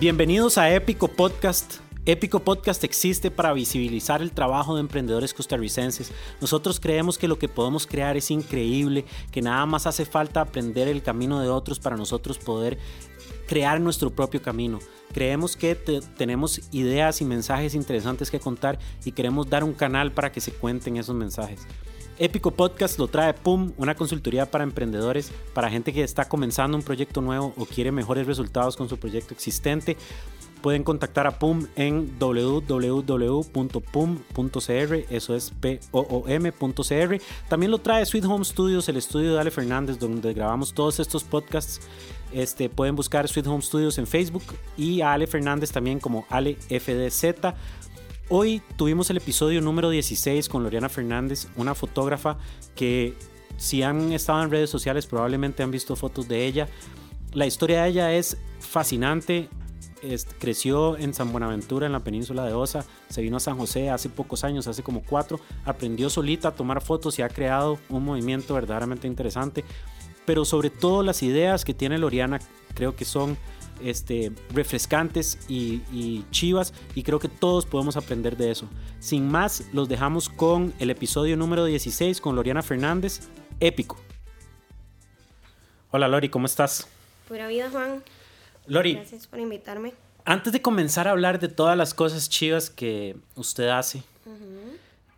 Bienvenidos a Épico Podcast. Épico Podcast existe para visibilizar el trabajo de emprendedores costarricenses. Nosotros creemos que lo que podemos crear es increíble, que nada más hace falta aprender el camino de otros para nosotros poder crear nuestro propio camino. Creemos que tenemos ideas y mensajes interesantes que contar y queremos dar un canal para que se cuenten esos mensajes. Épico Podcast lo trae PUM, una consultoría para emprendedores, para gente que está comenzando un proyecto nuevo o quiere mejores resultados con su proyecto existente. Pueden contactar a PUM en www.pum.cr, eso es P-O-O-M.cr. También lo trae Sweet Home Studios, el estudio de Ale Fernández, donde grabamos todos estos podcasts. Este, pueden buscar Sweet Home Studios en Facebook y a Ale Fernández también como Ale FDZ. Hoy tuvimos el episodio número 16 con Loriana Fernández, una fotógrafa que si han estado en redes sociales probablemente han visto fotos de ella. La historia de ella es fascinante. creció en San Buenaventura, en la península de Osa, se vino a San José hace pocos años, hace como cuatro, aprendió solita a tomar fotos y ha creado un movimiento verdaderamente interesante. Pero sobre todo las ideas que tiene Loriana creo que son este, refrescantes y, chivas y creo que todos podemos aprender de eso. Sin más, los dejamos con el episodio número 16 con Loriana Fernández, épico. Hola Lori, ¿cómo estás? Pura vida Juan. Lori. Gracias por invitarme. Antes de comenzar a hablar de todas las cosas chivas que usted hace,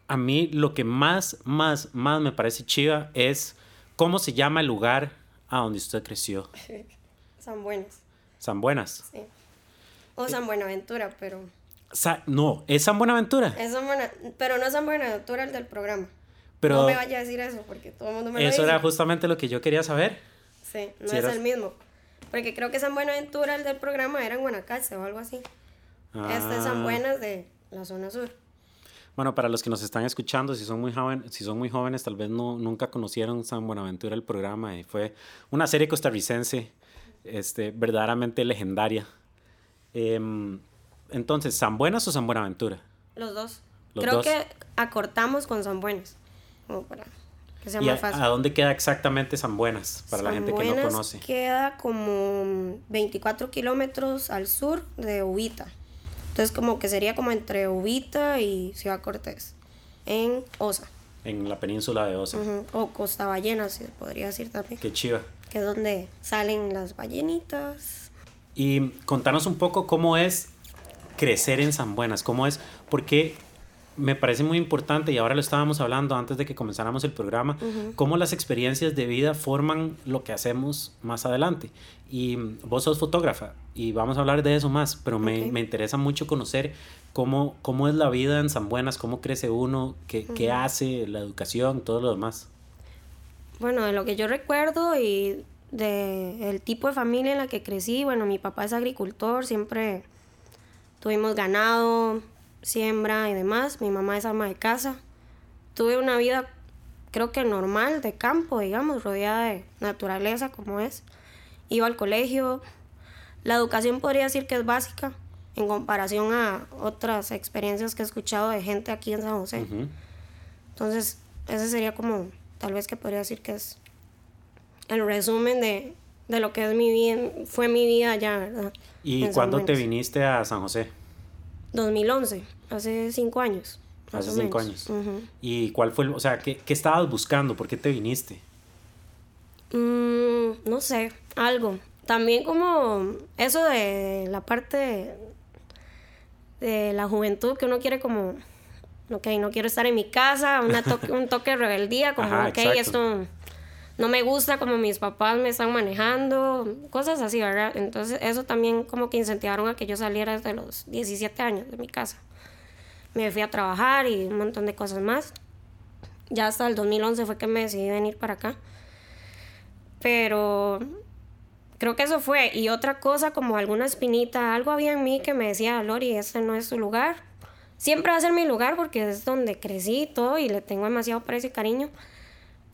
a mí lo que más, más, más me parece chiva es cómo se llama el lugar a donde usted creció. San Buenas. San Buenas. Sí. O San Buenaventura, pero... no, es San Buenaventura. Es San Buena... Pero no es San Buenaventura el del programa. Pero no me vaya a decir eso, porque todo el mundo me lo Eso era justamente lo que yo quería saber. Sí, no es el mismo. Porque creo que San Buenaventura, el del programa, era en Guanacaste o algo así. Este es San ah. Buenas de la zona sur. Bueno, para los que nos están escuchando, si son muy, jóvenes, si son muy jóvenes, tal vez no, nunca conocieron San Buenaventura, el programa, y fue una serie costarricense este, verdaderamente legendaria. Em, entonces, ¿San Buenas o San Buenaventura? Los dos. Creo que acortamos con San Buenas, como para que sea más fácil. A, dónde queda exactamente San Buenas, para la gente que no conoce? Queda como 24 kilómetros al sur de Ubita. Entonces, como que sería como entre Ubita y Ciudad Cortés, en Osa. En la península de Osa. O Costa Ballena, se podría decir también. Qué chiva que es donde salen las ballenitas. Y contanos un poco cómo es crecer en San Buenas, cómo es, porque me parece muy importante, y ahora lo estábamos hablando antes de que comenzáramos el programa, cómo las experiencias de vida forman lo que hacemos más adelante. Y vos sos fotógrafa, y vamos a hablar de eso más, pero me, me, interesa mucho conocer cómo, cómo es la vida en San Buenas, cómo crece uno, qué, qué hace, la educación, todo lo demás. Bueno, de lo que yo recuerdo y de el tipo de familia en la que crecí, bueno, mi papá es agricultor, siempre tuvimos ganado, siembra y demás, mi mamá es ama de casa. Tuve una vida creo que normal de campo, digamos, rodeada de naturaleza como es. Iba al colegio. La educación podría decir que es básica en comparación a otras experiencias que he escuchado de gente aquí en San José. Entonces, ese sería como tal vez que podría decir que es el resumen de, lo que es mi vida, fue mi vida allá, ¿verdad? ¿Y cuándo te viniste a San José? 2011, hace cinco años. Hace cinco años. ¿Y cuál fue, o sea, qué, estabas buscando? ¿Por qué te viniste? Mm, no sé, algo. También como eso de la parte de la juventud que uno quiere como ok, no quiero estar en mi casa, un toque de rebeldía, como, ok, esto no me gusta como mis papás me están manejando, cosas así, ¿verdad? Entonces eso también como que incentivaron a que yo saliera desde los 17 años de mi casa. Me fui a trabajar y un montón de cosas más. Ya hasta el 2011 fue que me decidí venir para acá. Pero creo que eso fue. Y otra cosa, como alguna espinita, algo había en mí que me decía, Lori, este no es tu lugar siempre va a ser mi lugar porque es donde crecí y todo y le tengo demasiado precio y cariño.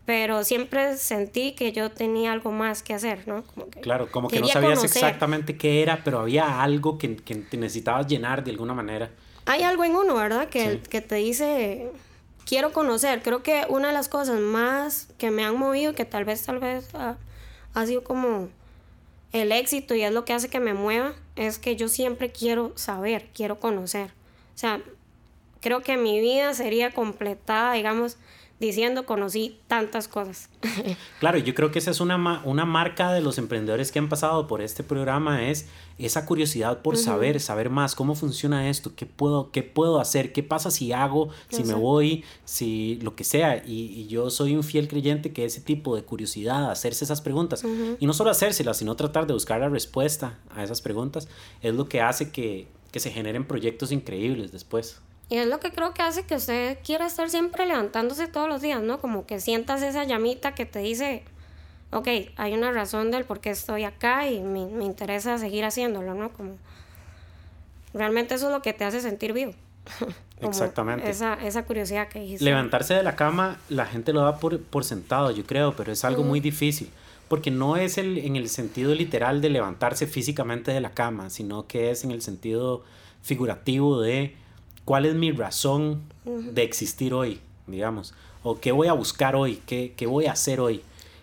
Pero siempre sentí que yo tenía algo más que hacer, ¿no? claro, como que no sabías exactamente qué era, pero había algo que, que, necesitabas llenar de alguna manera. Hay algo en uno, ¿verdad? Que, que te dice, quiero conocer. Creo que una de las cosas más que me han movido, que tal vez, tal vez ha, ha sido como el éxito y es lo que hace que me mueva, es que yo siempre quiero saber, quiero conocer. O sea, creo que mi vida sería completada, digamos, diciendo conocí tantas cosas. Claro, yo creo que esa es una, una marca de los emprendedores que han pasado por este programa, es esa curiosidad por saber, saber más, cómo funciona esto, qué puedo, qué puedo hacer, qué pasa si hago, si me voy, si lo que sea. Y, yo soy un fiel creyente que ese tipo de curiosidad, hacerse esas preguntas, y no solo hacérselas, sino tratar de buscar la respuesta a esas preguntas, es lo que hace que, que se generen proyectos increíbles después. Y es lo que creo que hace que usted quiera estar siempre levantándose todos los días, ¿no? Como que sientas esa llamita que te dice, ok, hay una razón del por qué estoy acá y me, me interesa seguir haciéndolo, ¿no? Como realmente eso es lo que te hace sentir vivo. Exactamente. Esa, esa, curiosidad que dijiste. Levantarse de la cama, la gente lo da por, por sentado, yo creo, pero es algo muy difícil. Porque no es el, en el sentido literal de levantarse físicamente de la cama, sino que es en el sentido figurativo de cuál es mi razón de existir hoy, digamos, o qué voy a buscar hoy, qué, qué voy a hacer hoy.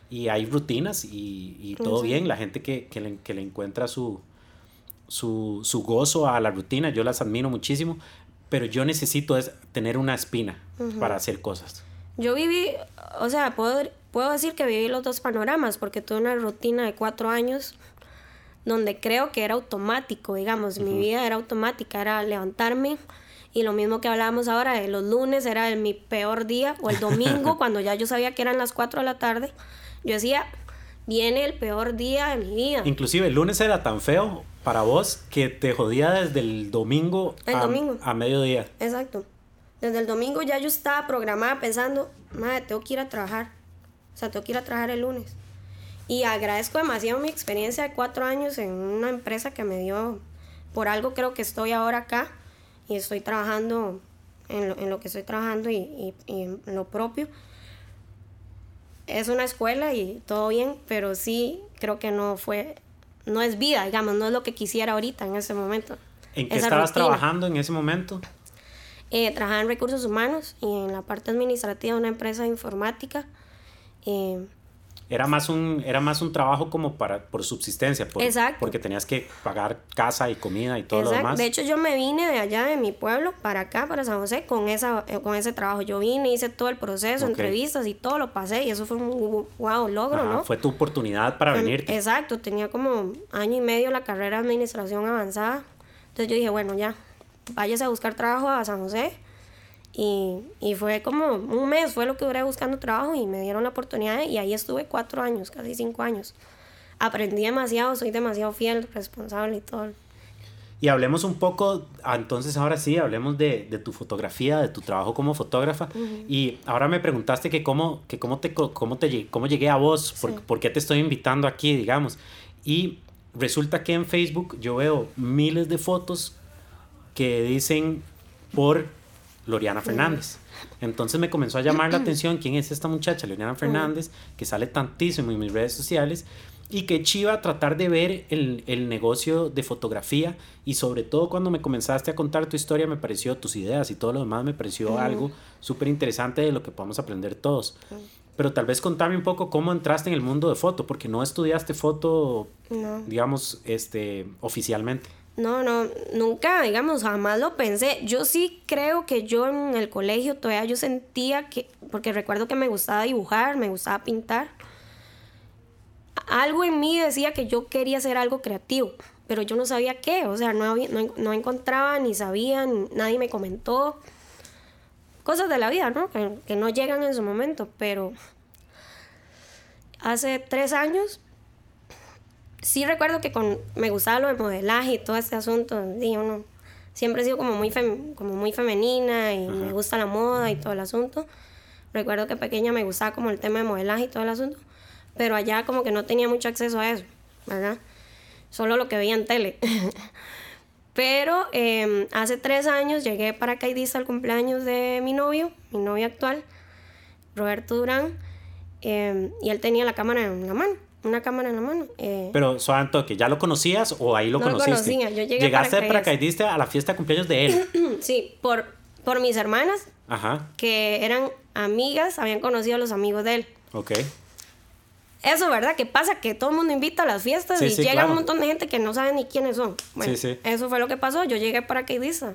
Y hay rutinas y, y todo bien, la gente que, que, le, que le, encuentra su, su, su, gozo a la rutina, yo las admiro muchísimo, pero yo necesito es tener una espina para hacer cosas. Yo viví, o sea, puedo, puedo decir que viví los dos panoramas, porque tuve una rutina de cuatro años donde creo que era automático, digamos, mi vida era automática, era levantarme, y lo mismo que hablábamos ahora, de los lunes era mi peor día, o el domingo, cuando ya yo sabía que eran las 4 de la tarde, yo decía, viene el peor día de mi vida. Inclusive el lunes era tan feo para vos que te jodía desde el domingo, el a, domingo. a mediodía. Exacto. Desde el domingo ya yo estaba programada pensando, madre, tengo que ir a trabajar. O sea, tengo que ir a trabajar el lunes. Y agradezco demasiado mi experiencia de cuatro años en una empresa que me dio, por algo creo que estoy ahora acá y estoy trabajando en lo, en lo que estoy trabajando y, y, en lo propio. Es una escuela y todo bien, pero sí creo que no fue, no es vida, digamos, no es lo que quisiera ahorita en ese momento. ¿En qué estabas trabajando en ese momento? Eh, trabajaba en recursos humanos y en la parte administrativa de una empresa de informática. Eh, era más un, era más un trabajo como para, por subsistencia, por, Exacto. porque tenías que pagar casa y comida y todo Exacto. lo demás. De hecho, yo me vine de allá, de mi pueblo, para acá, para San José, con, esa, eh, con ese trabajo. Yo vine, hice todo el proceso, Okay. entrevistas y todo lo pasé, y eso fue un wow logro, Ajá, ¿no? Fue tu oportunidad para Em, venirte. Exacto, tenía como año y medio la carrera de administración avanzada. Entonces yo dije, bueno, ya, váyase a buscar trabajo a San José. Y, y fue como un mes, fue lo que duré buscando trabajo y me dieron la oportunidad y ahí estuve cuatro años, casi cinco años. Aprendí demasiado, soy demasiado fiel, responsable y todo. Y hablemos un poco, ah, entonces ahora sí, hablemos de, de tu fotografía, de tu trabajo como fotógrafa. Y ahora me preguntaste que cómo, que cómo, te, cómo, te, cómo llegué a vos, por, Sí. por qué te estoy invitando aquí, digamos. Y resulta que en Facebook yo veo miles de fotos que dicen por Loriana Fernández. Entonces me comenzó a llamar la atención quién es esta muchacha, Loriana Fernández, que sale tantísimo en mis redes sociales y que chiva tratar de ver el, el negocio de fotografía y sobre todo cuando me comenzaste a contar tu historia me pareció, tus ideas y todo lo demás me pareció algo súper interesante de lo que podemos aprender todos. Pero tal vez contarme un poco cómo entraste en el mundo de foto, porque no estudiaste foto, No. digamos, este, oficialmente. No, no, nunca, digamos, jamás lo pensé. Yo sí creo que yo en el colegio todavía yo sentía que, porque recuerdo que me gustaba dibujar, me gustaba pintar. Algo en mí decía que yo quería hacer algo creativo, pero yo no sabía qué, o sea, no, había- no, no encontraba, ni sabía, nadie me comentó. Cosas de la vida, ¿no? Que no llegan en su momento, pero hace tres años sí recuerdo que con, me gustaba lo de modelaje y todo este asunto. Y uno, siempre he sido como muy, fem- como muy femenina y me gusta la moda y todo el asunto. Recuerdo que pequeña me gustaba como el tema de modelaje y todo el asunto. Pero allá como que no tenía mucho acceso a eso, ¿verdad? Solo lo que veía en tele. Pero eh, hace tres años llegué paracaidista al cumpleaños de mi novio, mi novio actual, Roberto Durán, eh, y él tenía la cámara en la mano, una cámara en la mano. eh, Pero, Soanto, que ya lo conocías o ahí lo No lo conociste. conocía, yo llegué Llegaste de paracaidista. a la fiesta de cumpleaños de él. sí, por, por mis hermanas, Ajá, que eran amigas, habían conocido a los amigos de él. ok. Eso, ¿verdad? Que pasa que todo el mundo invita a las fiestas Sí, y sí, llega claro. un montón de gente que no sabe ni quiénes son. Bueno, Sí, sí. eso fue lo que pasó. Yo llegué paracaidista.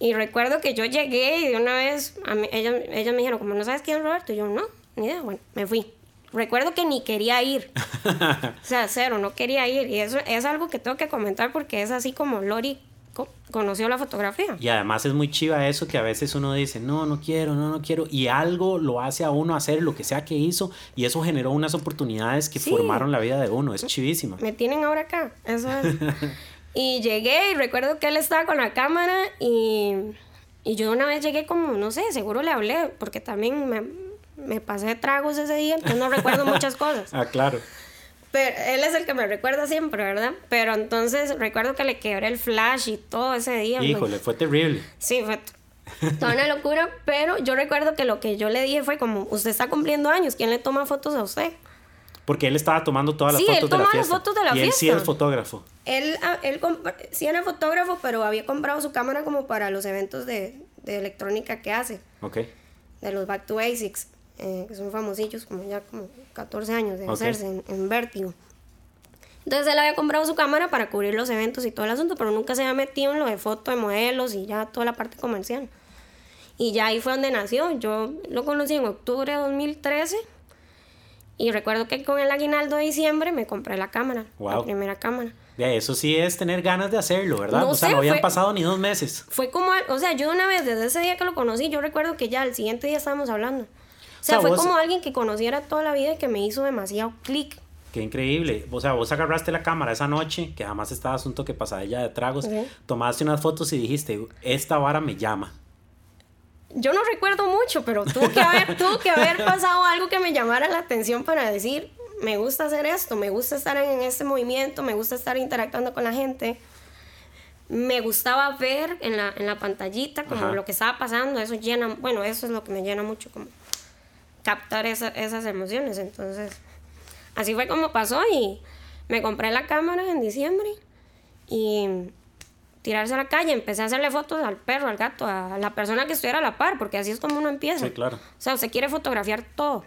Y recuerdo que yo llegué y de una vez, a mí- ellas, ellas me dijeron, como no sabes quién es Roberto, y yo no, ni idea, bueno, me fui. Recuerdo que ni quería ir. o sea, cero, no quería ir. Y eso es algo que tengo que comentar porque es así como Lori co- conoció la fotografía. Y además es muy chiva eso que a veces uno dice, no, no quiero, no, no quiero. Y algo lo hace a uno hacer lo que sea que hizo. Y eso generó unas oportunidades que Sí. formaron la vida de uno. Es chivísima. Me tienen ahora acá, eso es. y llegué y recuerdo que él estaba con la cámara y, y yo una vez llegué como, no sé, seguro le hablé, porque también me, me pasé tragos ese día, entonces no recuerdo muchas cosas. Ah, claro. Pero él es el que me recuerda siempre, ¿verdad? Pero entonces recuerdo que le quebré el flash y todo ese día. Híjole, fue terrible. Sí, fue toda una locura, pero yo recuerdo que lo que yo le dije fue como, usted está cumpliendo años, ¿quién le toma fotos a usted? Porque él estaba tomando todas las Sí, él fotos de la toma las fiesta. fotos de la y él sí fiesta. es fotógrafo. Él, ah, él sí era fotógrafo, pero había comprado su cámara como para los eventos de, de electrónica que hace, Ok. de los Back to Basics, eh, que son famosillos, como ya como 14 años de Ok. hacerse en, en Vértigo. Entonces él había comprado su cámara para cubrir los eventos y todo el asunto, pero nunca se había metido en lo de foto de modelos y ya toda la parte comercial. Y ya ahí fue donde nació. Yo lo conocí en octubre de 2013 y recuerdo que con el aguinaldo de diciembre me compré la cámara, la Wow. primera cámara. Ya, eso sí es tener ganas de hacerlo, ¿verdad? No o sea, sé, no habían fue- pasado ni dos meses. Fue como, al- o sea, yo una vez, desde ese día que lo conocí, yo recuerdo que ya el siguiente día estábamos hablando. O sea, fue vos- como alguien que conociera toda la vida y que me hizo demasiado clic. Qué increíble. O sea, vos agarraste la cámara esa noche, que jamás estabas un toque pasadilla de tragos, tomaste unas fotos y dijiste, esta vara me llama. Yo no recuerdo mucho, pero tuvo que haber, tuvo que haber pasado algo que me llamara la atención para decir, me gusta hacer esto, me gusta estar en este movimiento, me gusta estar interactuando con la gente. Me gustaba ver en la, en la pantallita como Ajá. lo que estaba pasando, eso llena, bueno, eso es lo que me llena mucho, como captar esa- esas emociones. Entonces, así fue como pasó y me compré la cámara en diciembre y tirarse a la calle, empecé a hacerle fotos al perro, al gato, a la persona que estuviera a la par, porque así es como uno empieza. Sí, claro. O sea, usted quiere fotografiar todo.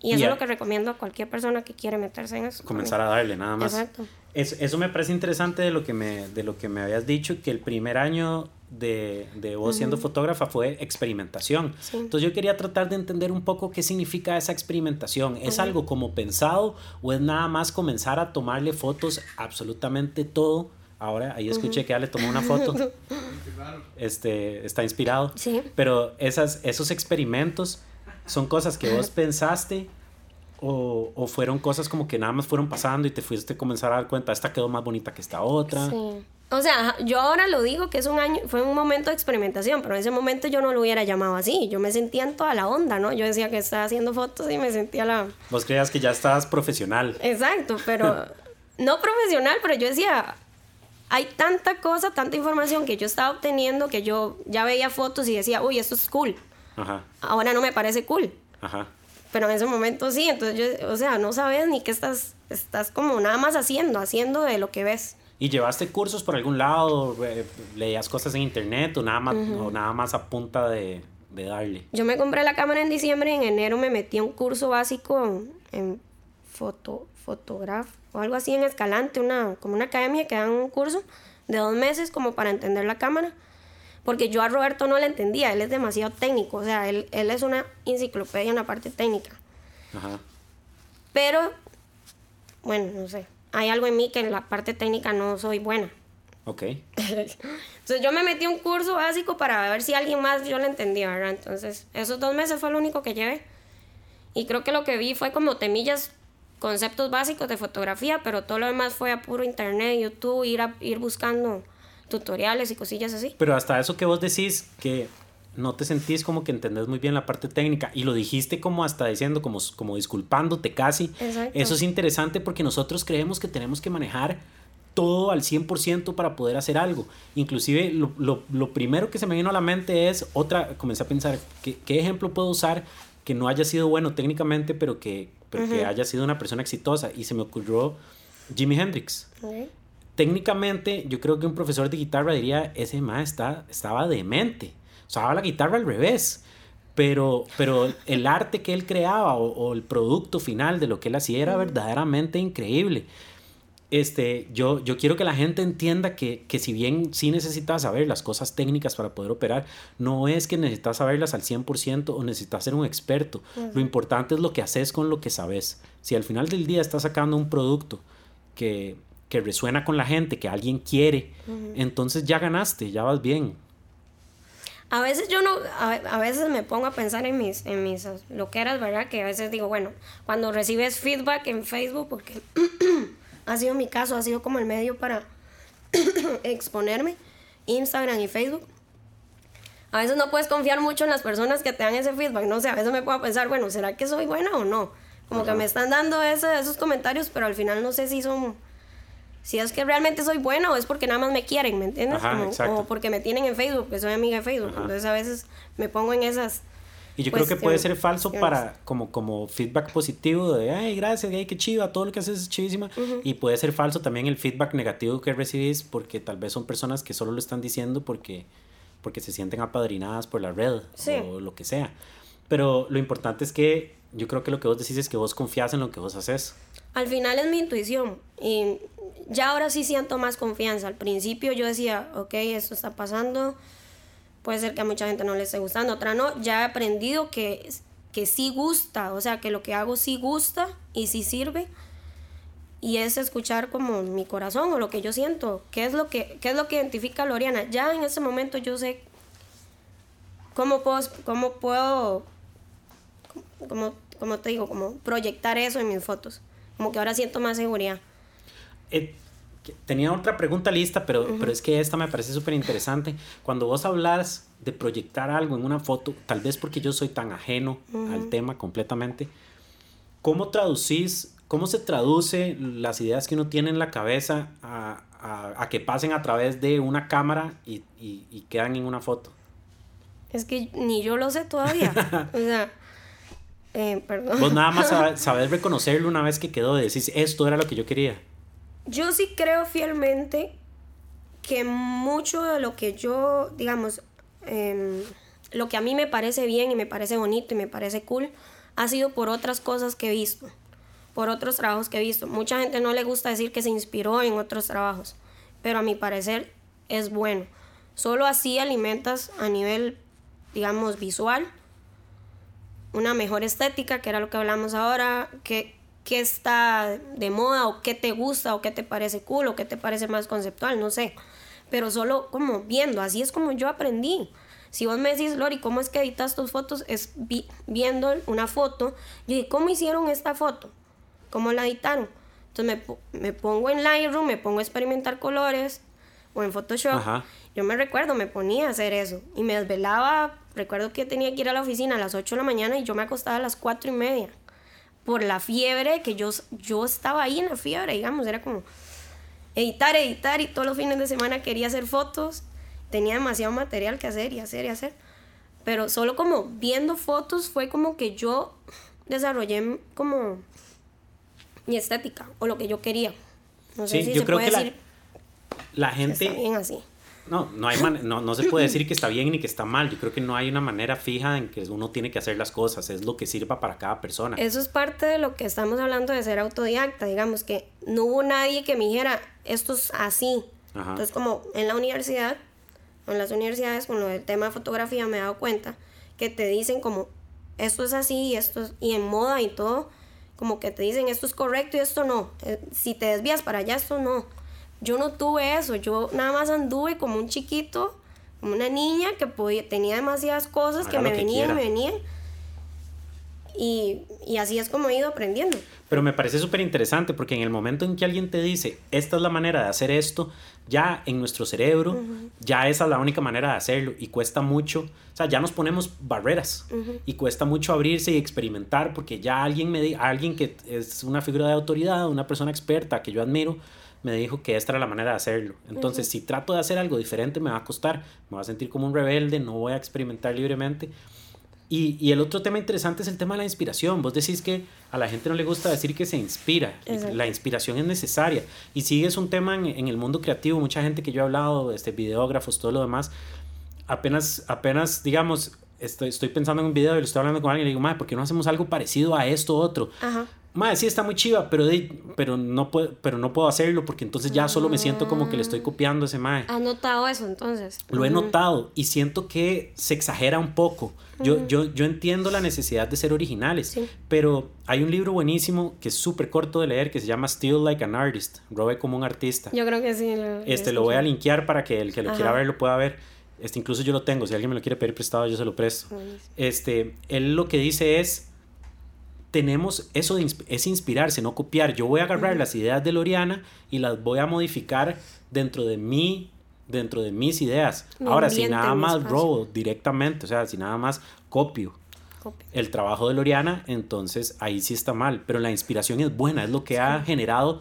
Y Y eso a- es lo que recomiendo a cualquier persona que quiere meterse en eso. Comenzar a darle, nada más. Exacto. Es- eso me parece interesante de lo que me, de lo que me habías dicho, que el primer año de, de vos siendo fotógrafa fue experimentación. Sí. Entonces yo quería tratar de entender un poco qué significa esa experimentación. ¿Es algo como pensado o es nada más comenzar a tomarle fotos absolutamente todo? Ahora, ahí escuché que ya le tomó una foto. Este, está inspirado. Sí. Pero esas, esos experimentos son cosas que vos pensaste o, o fueron cosas como que nada más fueron pasando y te fuiste a comenzar a dar cuenta, esta quedó más bonita que esta otra. Sí. O sea, yo ahora lo digo que es un año, fue un momento de experimentación, pero en ese momento yo no lo hubiera llamado así. Yo me sentía en toda la onda, ¿no? Yo decía que estaba haciendo fotos y me sentía la. Vos creías que ya estabas profesional. Exacto, pero no profesional, pero yo decía, hay tanta cosa, tanta información que yo estaba obteniendo que yo ya veía fotos y decía, uy, esto es cool. Ajá, Ahora no me parece cool. ajá. Pero en ese momento sí, entonces yo, o sea, no sabes ni qué estás, estás como nada más haciendo, haciendo de lo que ves. ¿Y llevaste cursos por algún lado? Eh, ¿Leías cosas en internet o nada más, o nada más a punta de, de darle? Yo me compré la cámara en diciembre y en enero me metí a un curso básico en, en foto, fotograf o algo así en Escalante, una, como una academia que dan un curso de dos meses como para entender la cámara. Porque yo a Roberto no le entendía, él es demasiado técnico, o sea, él, él es una enciclopedia en la parte técnica. Ajá. Pero, bueno, no sé, hay algo en mí que en la parte técnica no soy buena. Ok. Entonces yo me metí a un curso básico para ver si alguien más yo lo entendía, ¿verdad? Entonces esos dos meses fue lo único que llevé. Y creo que lo que vi fue como temillas, conceptos básicos de fotografía, pero todo lo demás fue a puro internet, YouTube, ir, a, ir buscando tutoriales y cosillas así. Pero hasta eso que vos decís que no te sentís como que entendés muy bien la parte técnica y lo dijiste como hasta diciendo, como, como disculpándote casi. Exacto. Eso es interesante porque nosotros creemos que tenemos que manejar todo al 100% para poder hacer algo. Inclusive lo, lo- lo primero que se me vino a la mente es otra, comencé a pensar, ¿qué, qué ejemplo puedo usar que no haya sido bueno técnicamente, pero que, pero que haya sido una persona exitosa? Y se me ocurrió Jimi Hendrix técnicamente yo creo que un profesor de guitarra diría, ese ma está, estaba demente, usaba la guitarra al revés, pero, pero el arte que él creaba o, el producto final de lo que él hacía era verdaderamente increíble. Este, yo, yo quiero que la gente entienda que, que, si bien sí necesitas saber las cosas técnicas para poder operar, no es que necesitas saberlas al 100% o necesitas ser un experto. Lo importante es lo que haces con lo que sabes. Si al final del día estás sacando un producto que, que resuena con la gente, que alguien quiere, entonces ya ganaste, ya vas bien. A veces yo no, a, veces me pongo a pensar en mis, en mis loqueras, ¿verdad? Que a veces digo, bueno, cuando recibes feedback en Facebook, porque ha sido mi caso, ha sido como el medio para exponerme, Instagram y Facebook. A veces no puedes confiar mucho en las personas que te dan ese feedback, no sé, a veces me puedo pensar, bueno, ¿será que soy buena o no? Como que me están dando ese, esos comentarios, pero al final no sé si son si es que realmente soy buena o es porque nada más me quieren, ¿me entiendes? o porque me tienen en Facebook, que soy amiga de Facebook. Entonces a veces me pongo en esas... Y yo creo que puede ser falso para como, como feedback positivo de, ay, gracias, ay, qué chiva, todo lo que haces es chivísima. Y puede ser falso también el feedback negativo que recibís porque tal vez son personas que solo lo están diciendo porque, porque se sienten apadrinadas por la red o lo que sea. Pero lo importante es que yo creo que lo que vos decís es que vos confías en lo que vos haces. Al final es mi intuición y ya ahora sí siento más confianza. Al principio yo decía, ok, esto está pasando, puede ser que a mucha gente no le esté gustando, otra no. Ya he aprendido que, que sí gusta, o sea, que lo que hago sí gusta y sí sirve. Y es escuchar como mi corazón o lo que yo siento, qué es lo que, qué es lo que identifica a Loriana. Ya en ese momento yo sé cómo puedo, cómo puedo como, como te digo, como proyectar eso en mis fotos. Como que ahora siento más seguridad. Eh, tenía otra pregunta lista, pero, pero es que esta me parece súper interesante. Cuando vos hablas de proyectar algo en una foto, tal vez porque yo soy tan ajeno al tema completamente, ¿cómo traducís, cómo se traduce las ideas que uno tiene en la cabeza a, a, que pasen a través de una cámara y, y, y, quedan en una foto? Es que ni yo lo sé todavía. o sea, eh, perdón. Vos nada más sabés, reconocerlo una vez que quedó, decís, esto era lo que yo quería. Yo sí creo fielmente que mucho de lo que yo, digamos, em, lo que a mí me parece bien y me parece bonito y me parece cool, ha sido por otras cosas que he visto, por otros trabajos que he visto. Mucha gente no le gusta decir que se inspiró en otros trabajos, pero a mi parecer es bueno. Solo así alimentas a nivel, digamos, visual una mejor estética, que era lo que hablamos ahora, que, qué está de moda o qué te gusta o qué te parece cool o qué te parece más conceptual, no sé. Pero solo como viendo, así es como yo aprendí. Si vos me decís, Lori, ¿cómo es que editas tus fotos? Es viendo una foto. Yo dije, ¿cómo hicieron esta foto? ¿Cómo la editaron? Entonces me, me pongo en Lightroom, me pongo a experimentar colores o en Photoshop. Yo me recuerdo, me ponía a hacer eso y me desvelaba Recuerdo que tenía que ir a la oficina a las 8 de la mañana y yo me acostaba a las 4 y media. Por la fiebre, que yo, yo estaba ahí en la fiebre, digamos, era como editar, editar y todos los fines de semana quería hacer fotos. Tenía demasiado material que hacer y hacer y hacer. Pero solo como viendo fotos fue como que yo desarrollé como mi estética o lo que yo quería. No sé si yo se creo puede que decir la, la gente... bien así no, no, hay no, no se puede decir que está bien ni que está mal. Yo creo que no hay una manera fija en que uno tiene que hacer las cosas. Es lo que sirva para cada persona. Eso es parte de lo que estamos hablando de ser autodidacta. Digamos que no hubo nadie que me dijera, esto es así. Entonces, como en la universidad, en las universidades, con lo del tema de fotografía, me he dado cuenta que te dicen como, esto es así y esto y en moda y todo, como que te dicen, esto es correcto y esto no. Eh, si te desvías para allá, esto no. Yo no tuve eso, yo nada más anduve como un chiquito, como una niña que podía, tenía demasiadas cosas que me venían, me venían. Y, y, así es como he ido aprendiendo. Pero me parece súper interesante porque en el momento en que alguien te dice, esta es la manera de hacer esto, ya en nuestro cerebro, ya esa es la única manera de hacerlo y cuesta mucho, o sea, ya nos ponemos barreras y cuesta mucho abrirse y experimentar porque ya alguien, me alguien que es una figura de autoridad, una persona experta que yo admiro, me dijo que esta era la manera de hacerlo. Entonces, si trato de hacer algo diferente, me va a costar, me va a sentir como un rebelde, no voy a experimentar libremente. Y, y el otro tema interesante es el tema de la inspiración. Vos decís que a la gente no le gusta decir que se inspira. La inspiración es necesaria. Y sí es un tema en, en, el mundo creativo. Mucha gente que yo he hablado, este, videógrafos, todo lo demás, apenas, apenas digamos, estoy, estoy pensando en un video y lo estoy hablando con alguien y le digo, madre, ¿por qué no hacemos algo parecido a esto o otro? Ajá. Madre, sí está muy chiva, pero, de- pero, no puedo, pero no puedo hacerlo porque entonces ya solo me siento como que le estoy copiando a ese mae. ¿Has notado eso entonces? Lo he Ujú. notado y siento que se exagera un poco. Yo, yo, yo entiendo la necesidad de ser originales, Sí. pero hay un libro buenísimo que es súper corto de leer que se llama Still Like an Artist, Robe como un artista. Yo creo que sí. lo- Este lo voy a linkear para que el que lo quiera Ajá. ver lo pueda ver. Este, incluso yo lo tengo, si alguien me lo quiere pedir prestado, yo se lo presto. Buenísimo. Este, él lo que dice es, tenemos eso de es inspirarse, no copiar. Yo voy a agarrar las ideas de Loriana y las voy a modificar dentro de mí, dentro de mis ideas. Mi Ahora, si nada más robo directamente, o sea, si nada más copio Copia. el trabajo de Loriana, entonces ahí sí está mal. Pero la inspiración es buena, es lo que ha generado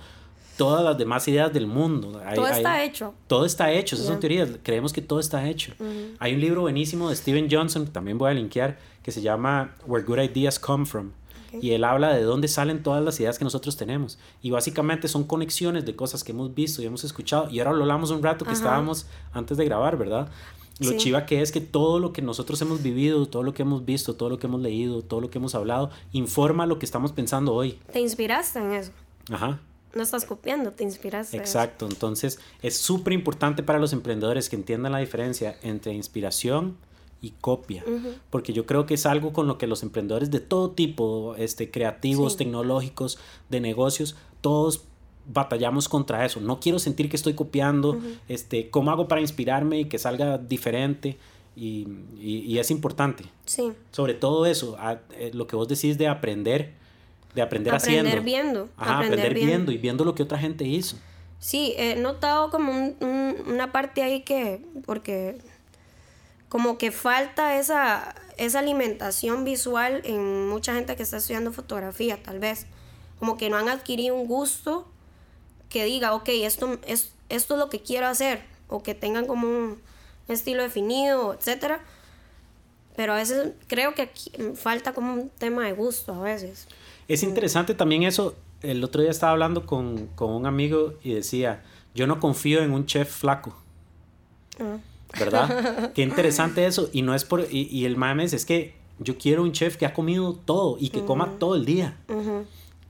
todas las demás ideas del mundo. Hay- Todo hay- está hecho. todo está hecho, esas son teorías, creemos que todo está hecho. Ujú. Hay un libro buenísimo de Steven Johnson, también voy a linkear, que se llama Where Good Ideas Come From. Y él habla de dónde salen todas las ideas que nosotros tenemos. Y básicamente son conexiones de cosas que hemos visto y hemos escuchado. Y ahora lo hablamos un rato que Ajá. estábamos antes de grabar, ¿verdad? Lo Sí. chiva que es que todo lo que nosotros hemos vivido, todo lo que hemos visto, todo lo que hemos leído, todo lo que hemos hablado, informa lo que estamos pensando hoy. Te inspiraste en eso. Ajá. No estás copiando, te inspiraste. Exacto, entonces es súper importante para los emprendedores que entiendan la diferencia entre inspiración y copia, porque yo creo que es algo con lo que los emprendedores de todo tipo, este, creativos, Sí. tecnológicos, de negocios, todos batallamos contra eso. No quiero sentir que estoy copiando, este, cómo hago para inspirarme y que salga diferente, y, y- y es importante. Sí. Sobre todo eso, a- eh, lo que vos decís de aprender, de aprender, Aprender haciendo. viendo. Ajá, aprender, viendo y viendo lo que otra gente hizo. Sí, he notado como un- un- una parte ahí que, porque como que falta esa, esa alimentación visual en mucha gente que está estudiando fotografía, tal vez. Como que no han adquirido un gusto que diga, ok, esto es, esto es lo que quiero hacer, o que tengan como un estilo definido, etcétera. Pero a veces creo que aquí falta como un tema de gusto a veces. Es interesante también eso. El otro día estaba hablando con, con un amigo y decía, yo no confío en un chef flaco, Ah, ¿verdad? Qué interesante eso. Y no es por... Y, y el mame es, que yo quiero un chef que ha comido todo y que coma todo el día.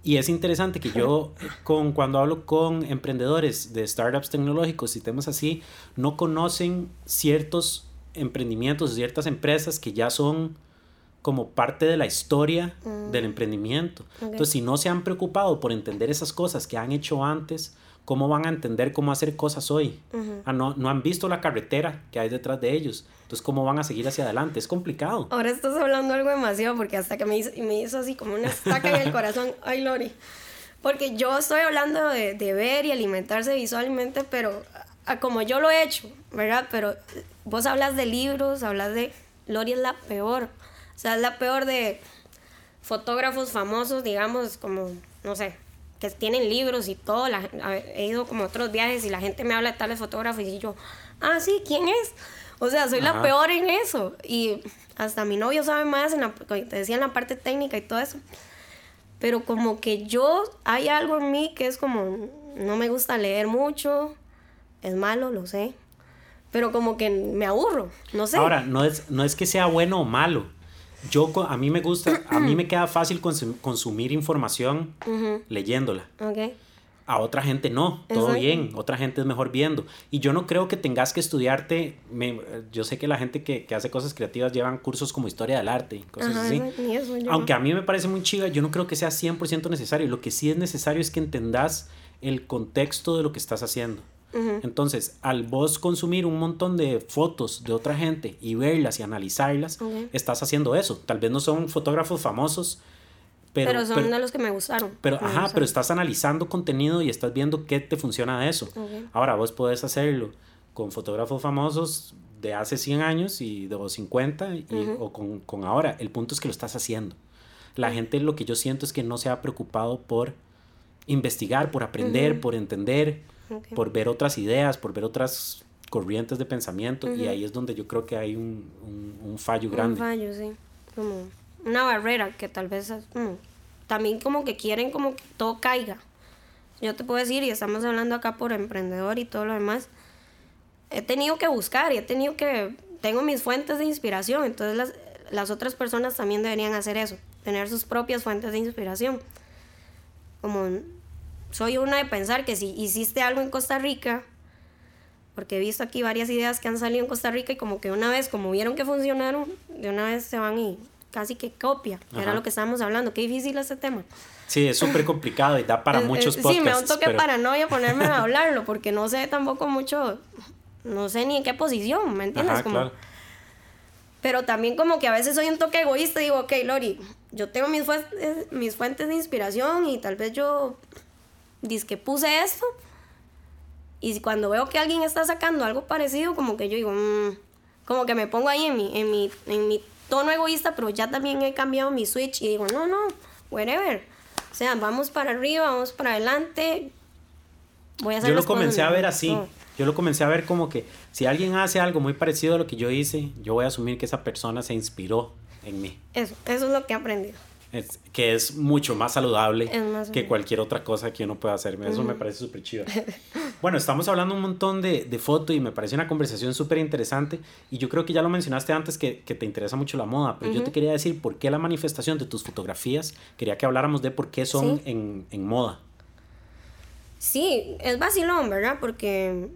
Y es interesante que yo, con, cuando hablo con emprendedores de startups tecnológicos y temas así, no conocen ciertos emprendimientos, ciertas empresas que ya son como parte de la historia del emprendimiento. Ok. Entonces, si no se han preocupado por entender esas cosas que han hecho antes, ¿cómo van a entender cómo hacer cosas hoy? Ah, no, no han visto la carretera que hay detrás de ellos. Entonces, ¿cómo van a seguir hacia adelante? Es complicado. Ahora estás hablando algo demasiado porque hasta que me hizo, me hizo así como una estaca en el corazón. Ay, Lori. Porque yo estoy hablando de, de ver y alimentarse visualmente, pero a- como yo lo he hecho, ¿verdad? Pero vos hablas de libros, hablas de... Lori es la peor. O sea, es la peor de fotógrafos famosos, digamos, como, no sé, que tienen libros y todo. La, he ido como otros viajes y la gente me habla de tales fotógrafos y yo, ah, sí, ¿quién es? O sea, soy la Ajá. peor en eso. Y hasta mi novio sabe más, en la, te decía en la parte técnica y todo eso. Pero como que yo, hay algo en mí que es como, no me gusta leer mucho, es malo, lo sé. Pero como que me aburro, no sé. Ahora, no es, no es que sea bueno o malo. Yo, a mí me gusta, a mí me queda fácil consum- consumir información leyéndola. A otra gente no, todo Exacto. bien, otra gente es mejor viendo. Y yo no creo que tengas que estudiarte, me- yo sé que la gente que, que hace cosas creativas llevan cursos como historia del arte y cosas Ajá, así. eso- Aunque a mí me parece muy chiva, yo no creo que sea 100% necesario. Lo que sí es necesario es que entendas el contexto de lo que estás haciendo. Entonces, al vos consumir un montón de fotos de otra gente y verlas y analizarlas, estás haciendo eso. Tal vez no son fotógrafos famosos, pero, pero, son pero- de los que me gustaron. pero, Me ajá, gustaron. pero estás analizando contenido y estás viendo qué te funciona de eso. Ahora, vos podés hacerlo con fotógrafos famosos de hace 100 años y de 50 y- o con, con ahora. El punto es que lo estás haciendo. La gente lo que yo siento es que no se ha preocupado por investigar, por aprender, por entender, Ok. por ver otras ideas, por ver otras corrientes de pensamiento y ahí es donde yo creo que hay un, un- un fallo grande. Un fallo, sí. Como una barrera que tal vez como- también como que quieren como que todo caiga. Yo te puedo decir, y estamos hablando acá por emprendedor y todo lo demás, he tenido que buscar y he tenido que, tengo mis fuentes de inspiración, entonces las, las otras personas también deberían hacer eso, tener sus propias fuentes de inspiración. Como soy una de pensar que si hiciste algo en Costa Rica, porque he visto aquí varias ideas que han salido en Costa Rica y como que una vez, como vieron que funcionaron, de una vez se van y casi que copia. Era lo que estábamos hablando. Qué difícil este tema. Sí, es súper complicado y da para muchos podcasts. Sí, me da un toque paranoia ponerme a hablarlo porque no sé tampoco mucho, no sé ni en qué posición, ¿me entiendes? como, Pero también como que a veces soy un toque egoísta y digo, ok, Lori, yo tengo mis fuentes, mis fuentes de inspiración y tal vez yo que puse esto y cuando veo que alguien está sacando algo parecido, como que yo digo, mm", como que me pongo ahí en mi, en mi, en mi tono egoísta, pero ya también he cambiado mi switch y digo, no, no, whatever. O sea, vamos para arriba, vamos para adelante. Voy a hacer Yo lo comencé a ver así. Yo lo comencé a ver como que si alguien hace algo muy parecido a lo que yo hice, yo voy a asumir que esa persona se inspiró en mí. Eso, eso es lo que he aprendido que es mucho más saludable que cualquier otra cosa que uno pueda hacer. Eso me parece súper chido. bueno, estamos hablando un montón de, de foto y me parece una conversación súper interesante. Y yo creo que ya lo mencionaste antes que, que te interesa mucho la moda, pero yo te quería decir por qué la manifestación de tus fotografías, quería que habláramos de por qué son en, en moda. Sí, es vacilón, ¿verdad? Porque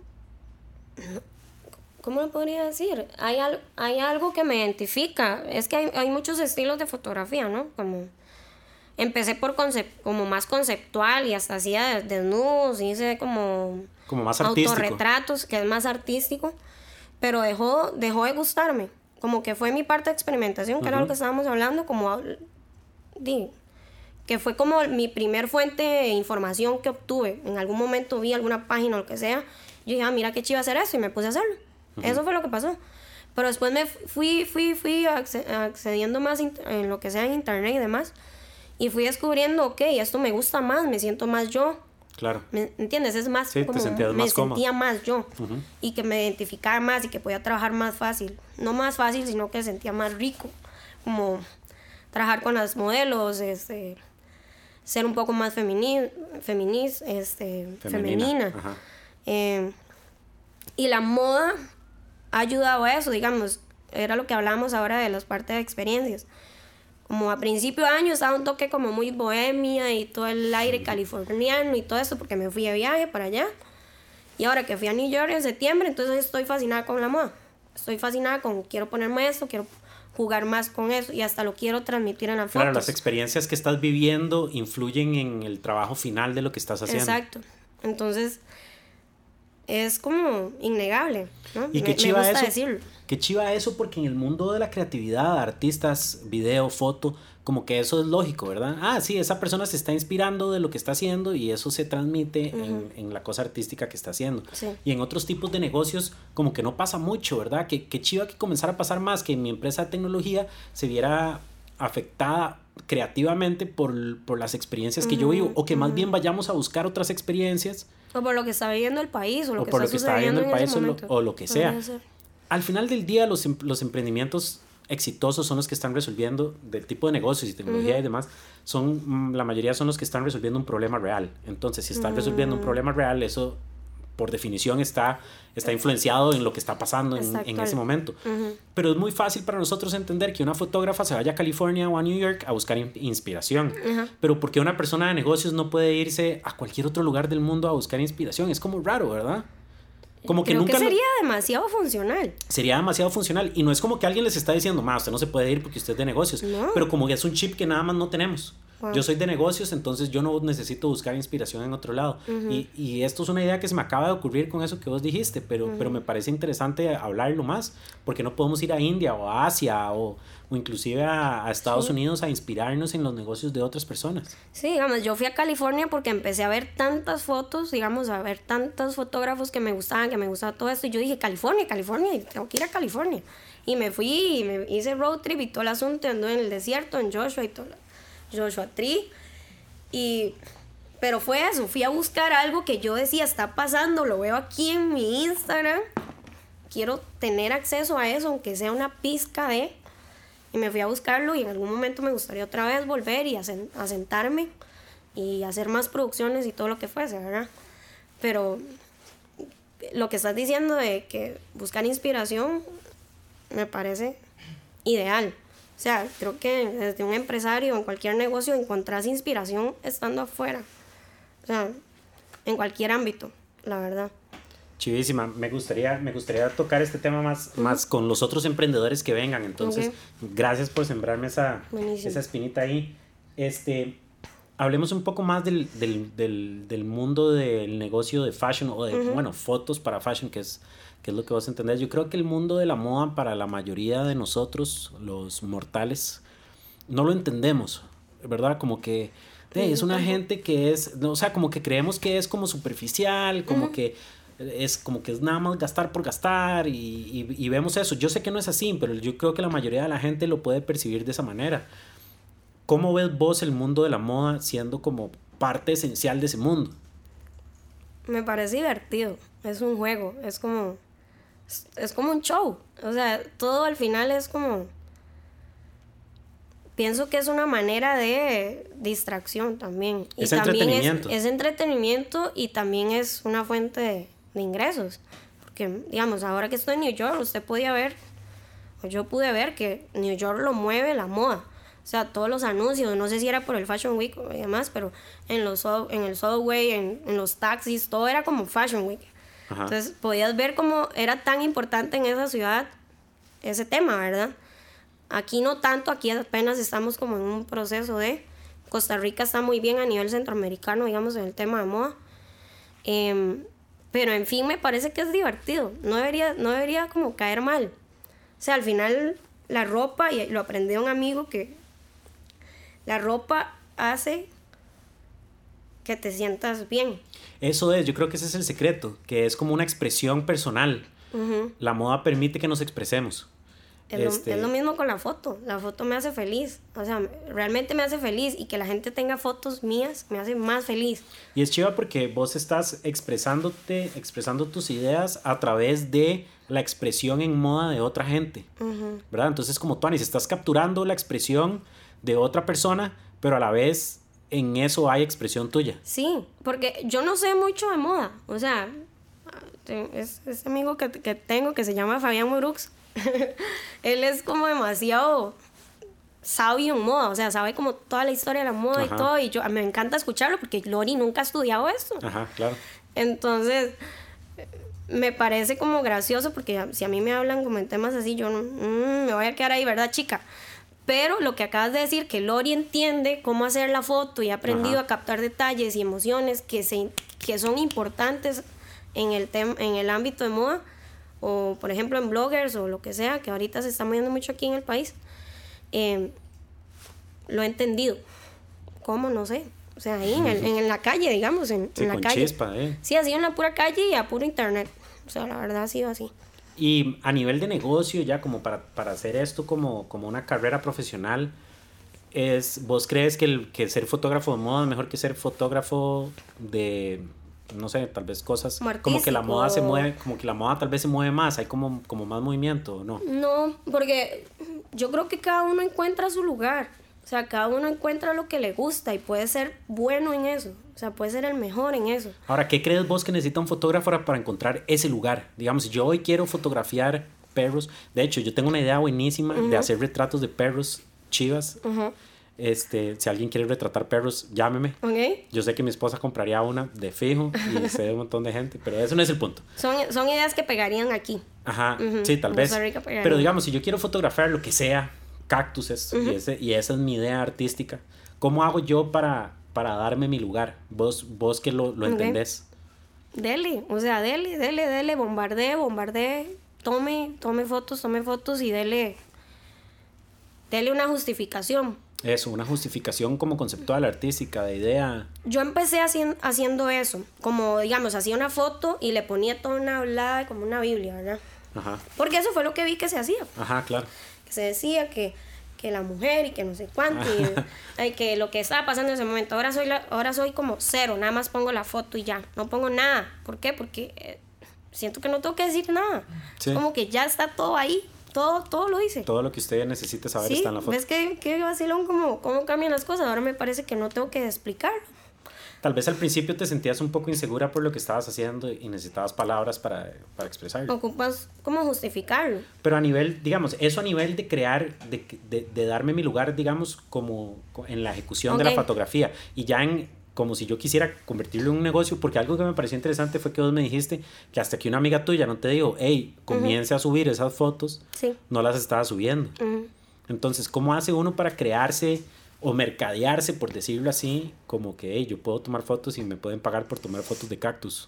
¿cómo lo podría decir? Hay, hay algo que me identifica. Es que hay, muchos estilos de fotografía, ¿no? Como empecé por como más conceptual y hasta hacía desnudos, hice como, como más artístico. autorretratos, que es más artístico, pero dejó, dejó de gustarme. Como que fue mi parte de experimentación, que era lo que estábamos hablando, como di, que fue como mi primer fuente de información que obtuve. En algún momento vi alguna página o lo que sea, yo dije, ah, mira qué chido hacer eso y me puse a hacerlo. Eso fue lo que pasó. Pero después me fui, fui, fui accediendo más en lo que sea en internet y demás. Y fui descubriendo, ok, esto me gusta más, me siento más yo. Claro. ¿Me entiendes? Es más sí, como me sentía más yo. Y que me identificaba más y que podía trabajar más fácil. No más fácil, sino que sentía más rico. Como trabajar con las modelos, este, ser un poco más femini feminis, este, femenina. Eh, y la moda ha ayudado a eso, digamos, era lo que hablamos ahora de las partes de experiencias. Como a principio de año estaba un toque como muy bohemia y todo el aire californiano y todo eso porque me fui de viaje para allá. Y ahora que fui a New York en septiembre, entonces estoy fascinada con la moda. Estoy fascinada con, quiero ponerme esto, quiero jugar más con eso y hasta lo quiero transmitir en la foto. Claro, las experiencias que estás viviendo influyen en el trabajo final de lo que estás haciendo. Exacto. Entonces, es como innegable, ¿no? Y qué chiva eso. Qué chiva eso porque en el mundo de la creatividad, artistas, video, foto, como que eso es lógico, ¿verdad? Ah, sí, esa persona se está inspirando de lo que está haciendo y eso se transmite en, en, la cosa artística que está haciendo. Y en otros tipos de negocios como que no pasa mucho, ¿verdad? Que, que chiva que comenzara a pasar más, que mi empresa de tecnología se viera afectada creativamente por, por las experiencias que yo vivo o que más bien vayamos a buscar otras experiencias o por lo que está viviendo el país, o lo que por está lo que está viviendo el país, o lo, que sea. Al final del día, los, em, los emprendimientos exitosos son los que están resolviendo, del tipo de negocios y tecnología y demás, son, mm, la mayoría son los que están resolviendo un problema real. Entonces, si están resolviendo un mm. problema real, eso por definición está, está influenciado en lo que está pasando en, en ese momento. Pero es muy fácil para nosotros entender que una fotógrafa se vaya a California o a New York a buscar inspiración. Pero porque una persona de negocios no puede irse a cualquier otro lugar del mundo a buscar inspiración? Es como raro, ¿verdad? Como que nunca. sería demasiado funcional. Sería demasiado funcional. Y no es como que alguien les está diciendo, más usted no se puede ir porque usted es de negocios. Pero como que es un chip que nada más no tenemos. Yo soy de negocios, entonces yo no necesito buscar inspiración en otro lado. y, y, esto es una idea que se me acaba de ocurrir con eso que vos dijiste, pero, pero me parece interesante hablarlo más, porque no podemos ir a India o a Asia o, o inclusive a, Estados Unidos a inspirarnos en los negocios de otras personas. Sí, digamos, yo fui a California porque empecé a ver tantas fotos, digamos, a ver tantos fotógrafos que me gustaban, que me gustaba todo esto, y yo dije, California, California, tengo que ir a California. Y me fui y me hice road trip y todo el asunto, ando en el desierto, en Joshua y todo. Joshua Tree. Y, pero fue eso, fui a buscar algo que yo decía, está pasando, lo veo aquí en mi Instagram. Quiero tener acceso a eso, aunque sea una pizca de... Y me fui a buscarlo y en algún momento me gustaría otra vez volver y asentarme y hacer más producciones y todo lo que fuese, ¿verdad? Pero lo que estás diciendo de que buscar inspiración me parece ideal. Sea, creo que desde un empresario en cualquier negocio encontrás inspiración estando afuera. O sea, en cualquier ámbito, la verdad. Chivísima. Me gustaría, me gustaría tocar este tema más, más con los otros emprendedores que vengan. Entonces, gracias por sembrarme esa, esa espinita ahí. Este, hablemos un poco más del, del, del, del mundo del negocio de fashion o de, bueno, fotos para fashion, que es, que es lo que vos entendés. Yo creo que el mundo de la moda para la mayoría de nosotros, los mortales, no lo entendemos, ¿verdad? Como que es una gente que es, o sea, como que creemos que es como superficial, como que es como que es nada más gastar por gastar y, y, y, vemos eso. Yo sé que no es así, pero yo creo que la mayoría de la gente lo puede percibir de esa manera. ¿Cómo ves vos el mundo de la moda siendo como parte esencial de ese mundo? Me parece divertido, es un juego, es como es, como un show, o sea, todo al final es como pienso que es una manera de distracción también. Y es también entretenimiento. Es, entretenimiento y también es una fuente de, de, ingresos. Porque, digamos, ahora que estoy en New York, usted podía ver, o yo pude ver que New York lo mueve la moda. O sea, todos los anuncios, no sé si era por el Fashion Week y demás, pero en, los, en el subway, en, en los taxis, todo era como Fashion Week. Entonces podías ver cómo era tan importante en esa ciudad ese tema, ¿verdad? Aquí no tanto, aquí apenas estamos como en un proceso de... Costa Rica está muy bien a nivel centroamericano, digamos, en el tema de moda. Em, pero en fin, me parece que es divertido. No debería, no debería como caer mal. O sea, al final la ropa, y lo aprendí un amigo que la ropa hace que te sientas bien. Eso es, yo creo que ese es el secreto, que es como una expresión personal. La moda permite que nos expresemos. Este es, lo, mismo con la foto. La foto me hace feliz. O sea, realmente me hace feliz. Y que la gente tenga fotos mías me hace más feliz. Y es chiva porque vos estás expresándote, expresando tus ideas a través de la expresión en moda de otra gente. ¿Verdad? Entonces, como tú, Anis, estás capturando la expresión de otra persona, pero a la vez en eso hay expresión tuya. Sí, porque yo no sé mucho de moda. O sea, es, ese amigo que, que, tengo que se llama Fabián Morux, él es como demasiado sabio en moda, o sea, sabe como toda la historia de la moda y todo, y yo me encanta escucharlo porque Lori nunca ha estudiado eso. Ajá, claro. Entonces, me parece como gracioso porque si a mí me hablan como en temas así, yo no, mm, me voy a quedar ahí, ¿verdad, chica? Pero lo que acabas de decir, que Lori entiende cómo hacer la foto y ha aprendido a captar detalles y emociones que, se, que son importantes en el, en el ámbito de moda, o por ejemplo en bloggers o lo que sea, que ahorita se está moviendo mucho aquí en el país, eh, lo he entendido. ¿Cómo? No sé. O sea, ahí en, el, en la calle, digamos, en, en la con calle. Chispa, ¿eh? Sí, así en la pura calle y a puro internet. O sea, la verdad ha sido así. Y a nivel de negocio, ya como para, para hacer esto como, como una carrera profesional, es, ¿vos crees que, el, que ser fotógrafo de moda es mejor que ser fotógrafo de, no sé, tal vez cosas como que la moda se mueve, como que la moda tal vez se mueve más, hay como, como más movimiento, ¿no? No, porque yo creo que cada uno encuentra su lugar. O sea, cada uno encuentra lo que le gusta y puede ser bueno en eso. O sea, puede ser el mejor en eso. Ahora, ¿qué crees vos que necesita un fotógrafo para encontrar ese lugar? Digamos, yo hoy quiero fotografiar perros. De hecho, yo tengo una idea buenísima de hacer retratos de perros chivas. Este, si alguien quiere retratar perros, llámeme. Okay. Yo sé que mi esposa compraría una de fijo y sé de un montón de gente, pero eso no es el punto. Son, son ideas que pegarían aquí. Ajá, sí, tal vez. Pero digamos, si yo quiero fotografiar lo que sea, cactuses, y, ese, y esa es mi idea artística. ¿Cómo hago yo para, para darme mi lugar? Vos, vos que lo, lo entendés. Dele, o sea, dele, dele, dele, bombardee, bombardee, tome, tome fotos, tome fotos y dele, dele una justificación. Eso, una justificación como conceptual, artística, de idea. Yo empecé haciendo, haciendo eso, como digamos, hacía una foto y le ponía toda una hablada como una Biblia, ¿verdad? Ajá. Porque eso fue lo que vi que se hacía. Ajá, claro se decía que, la mujer y que no sé cuánto y, que lo que estaba pasando en ese momento. Ahora soy, ahora soy como cero, nada más pongo la foto y ya, no pongo nada. ¿Por qué? Porque eh, siento que no tengo que decir nada. Como que ya está todo ahí, todo, todo lo hice. Todo lo que usted necesite saber está en la foto. ¿Ves que, que vacilón cómo, cómo cambian las cosas? Ahora me parece que no tengo que explicarlo. Tal vez al principio te sentías un poco insegura por lo que estabas haciendo y necesitabas palabras para, para expresarlo. Ocupas como justificarlo. Pero a nivel, digamos, eso a nivel de crear, de, de, de darme mi lugar, digamos, como en la ejecución de la fotografía. Y ya en, como si yo quisiera convertirlo en un negocio, porque algo que me pareció interesante fue que vos me dijiste que hasta que una amiga tuya no te dijo, hey, comience a subir esas fotos, Sí. no las estaba subiendo. Entonces, ¿cómo hace uno para crearse o mercadearse, por decirlo así, como que hey, yo puedo tomar fotos y me pueden pagar por tomar fotos de cactus?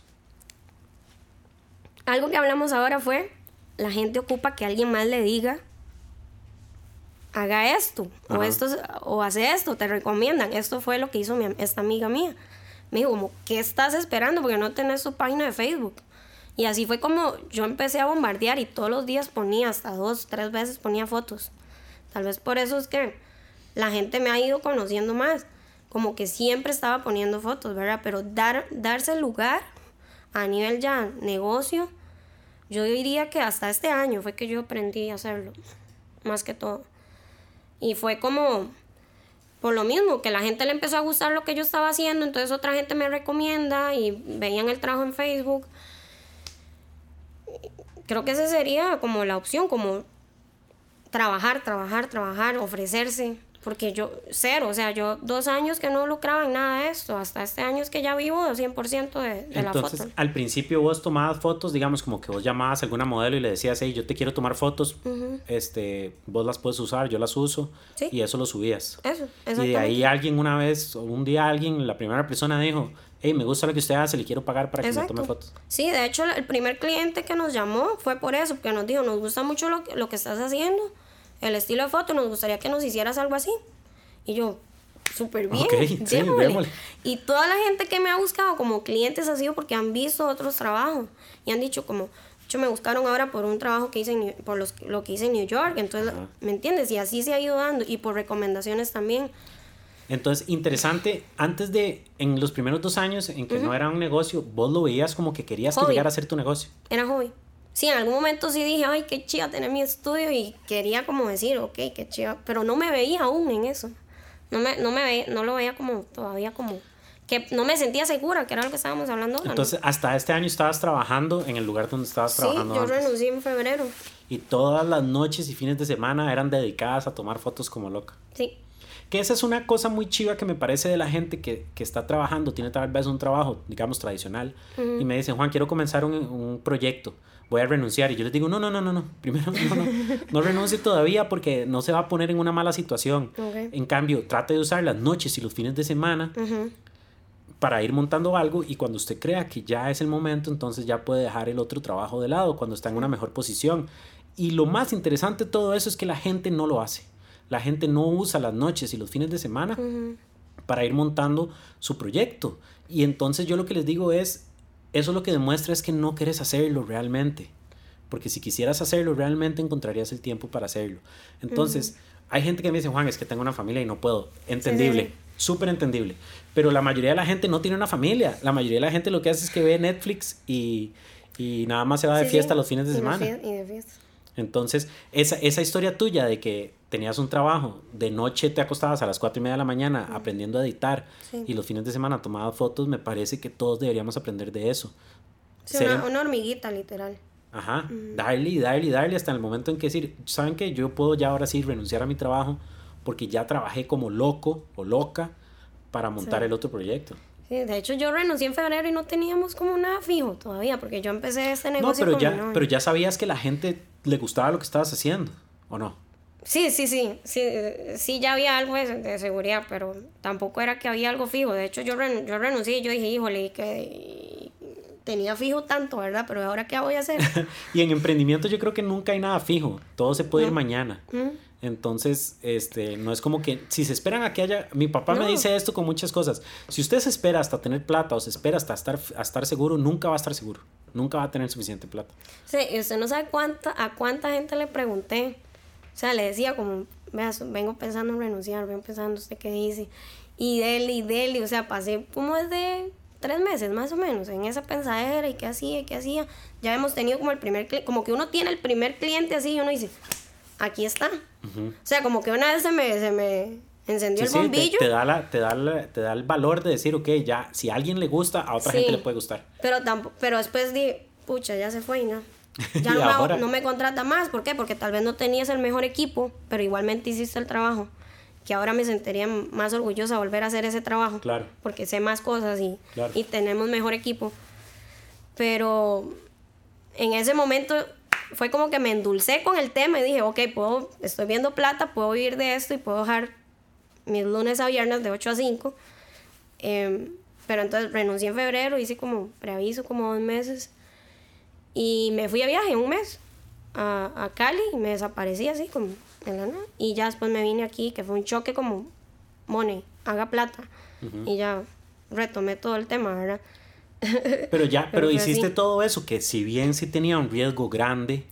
Algo que hablamos ahora fue, la gente ocupa que alguien más le diga, haga esto, o, esto, es- o hace esto, te recomiendan. Esto fue lo que hizo mi esta amiga mía. Me dijo, como, ¿qué estás esperando? Porque no tenés tu página de Facebook. Y así fue como yo empecé a bombardear y todos los días ponía, hasta dos, tres veces ponía fotos. Tal vez por eso es que la gente me ha ido conociendo más. Como que siempre estaba poniendo fotos, ¿verdad? Pero dar, darse lugar a nivel ya negocio, yo diría que hasta este año fue que yo aprendí a hacerlo, más que todo. Y fue como, por lo mismo, que la gente le empezó a gustar lo que yo estaba haciendo, entonces otra gente me recomienda y veían el trabajo en Facebook. Creo que esa sería como la opción, como trabajar, trabajar, trabajar, ofrecerse. Porque yo, cero, o sea, yo dos años que no lucraba en nada de esto, hasta este año es que ya vivo 100% de, de la Entonces, foto. al principio vos tomabas fotos, digamos, como que vos llamabas a alguna modelo y le decías, hey, yo te quiero tomar fotos, este, vos las puedes usar, yo las uso, Sí. y eso lo subías. Eso, Y de ahí alguien una vez, o un día alguien, la primera persona dijo, hey, me gusta lo que usted hace, le quiero pagar para que me Exacto. tome fotos. Sí, de hecho, el primer cliente que nos llamó fue por eso, porque nos dijo, nos gusta mucho lo, que- lo que estás haciendo, el estilo de foto, nos gustaría que nos hicieras algo así. Y yo, súper bien, Ok, sí. Y toda la gente que me ha buscado como clientes ha sido porque han visto otros trabajos y han dicho como, hecho me buscaron ahora por un trabajo que hice en New- por los, lo que hice en New York, entonces, Ajá. ¿me entiendes? Y así se ha ido dando y por recomendaciones también. Entonces, interesante, antes de, en los primeros dos años en que no era un negocio, vos lo veías como que querías que Hobby. llegara a ser tu negocio. Era hobby. Sí, en algún momento sí dije, ay, qué chido tener mi estudio y quería como decir, ok, qué chido, pero no me veía aún en eso. No me, no me veía, no lo veía como todavía como que no me sentía segura, que era lo que estábamos hablando ahora, ¿no? Entonces, hasta este año estabas trabajando en el lugar donde estabas sí, trabajando yo antes. renuncié en febrero. Y todas las noches y fines de semana eran dedicadas a tomar fotos como loca. Sí. Que esa es una cosa muy chiva que me parece de la gente que, que está trabajando, tiene tal vez un trabajo, digamos, tradicional, y me dicen, Juan, quiero comenzar un, un proyecto, voy a renunciar. Y yo les digo, no, no, no, no, no, primero no, no, no renuncie todavía porque no se va a poner en una mala situación. En cambio, trate de usar las noches y los fines de semana para ir montando algo y cuando usted crea que ya es el momento, entonces ya puede dejar el otro trabajo de lado cuando está en una mejor posición. Y lo más interesante de todo eso es que la gente no lo hace. La gente no usa las noches y los fines de semana para ir montando su proyecto. Y entonces yo lo que les digo es, eso lo que demuestra es que no quieres hacerlo realmente. Porque si quisieras hacerlo realmente encontrarías el tiempo para hacerlo. Entonces, hay gente que me dice, Juan, es que tengo una familia y no puedo. Entendible, sí. súper entendible. Pero la mayoría de la gente no tiene una familia. La mayoría de la gente lo que hace es que ve Netflix y, y nada más se va de fiesta los fines de semana. Y de fiesta. Entonces, esa, esa historia tuya de que tenías un trabajo, de noche te acostabas a las 4 y media de la mañana aprendiendo a editar Sí. y los fines de semana tomabas fotos, me parece que todos deberíamos aprender de eso. Sí, Ser una, una hormiguita, literal. Ajá, darle y darle y darle hasta el momento en que decir, ¿saben qué? Yo puedo ya ahora sí renunciar a mi trabajo porque ya trabajé como loco o loca para montar Sí. el otro proyecto. Sí, de hecho, yo renuncié en febrero y no teníamos como nada fijo todavía, porque yo empecé este No, negocio pero con mi ya, pero ya sabías que la gente le gustaba lo que estabas haciendo, ¿o no? Sí, sí, sí, sí, sí ya había algo de, de seguridad, pero tampoco era que había algo fijo. De hecho, yo, ren- yo renuncié y yo dije, híjole, que tenía fijo tanto, ¿verdad? Pero ahora, ¿qué voy a hacer? Y en emprendimiento yo creo que nunca hay nada fijo, todo se puede ir mañana. Mm. Entonces, este, no es como que si se esperan a que haya, mi papá me No. dice esto con muchas cosas. Si usted se espera hasta tener plata o se espera hasta estar, a estar seguro, nunca va a estar seguro. Nunca va a tener suficiente plata. Sí, y usted no sabe cuánta, a cuánta gente le pregunté. O sea, le decía como, vea, vengo pensando en renunciar, vengo pensando usted qué dice. Y dele, y dele, o sea, pasé como desde tres meses más o menos en esa pensadera y qué hacía, y qué hacía. Ya hemos tenido como el primer cliente, como que uno tiene el primer cliente así y uno dice, aquí está. O sea, como que una vez se me, se me, encendió Sí, el sí, te- bombillo. te, da la, te, da la- te da el valor de decir, ok, ya, si a alguien le gusta, a otra Sí. gente le puede gustar. Pero, tampoco, pero después di, pucha, ya se fue y no. Ya no, me, no me contrata más. ¿Por qué? Porque tal vez no tenías el mejor equipo, pero igualmente hiciste el trabajo. Que ahora me sentiría más orgullosa volver a hacer ese trabajo. Claro. Porque sé más cosas y, Claro. y tenemos mejor equipo. Pero en ese momento fue como que me endulcé con el tema y dije, ok, puedo, estoy viendo plata, puedo vivir de esto y puedo dejar mis lunes a viernes de 8 a 5. Em, pero entonces renuncié en febrero, hice como preaviso, como dos meses. Y me fui a viaje un mes a, a Cali y me desaparecí así como en la nada. Y ya después me vine aquí, que fue un choque como, money, haga plata. Y ya retomé todo el tema, ¿verdad? Pero ya, pero fue hiciste todo eso, que si bien sí tenía un riesgo grande,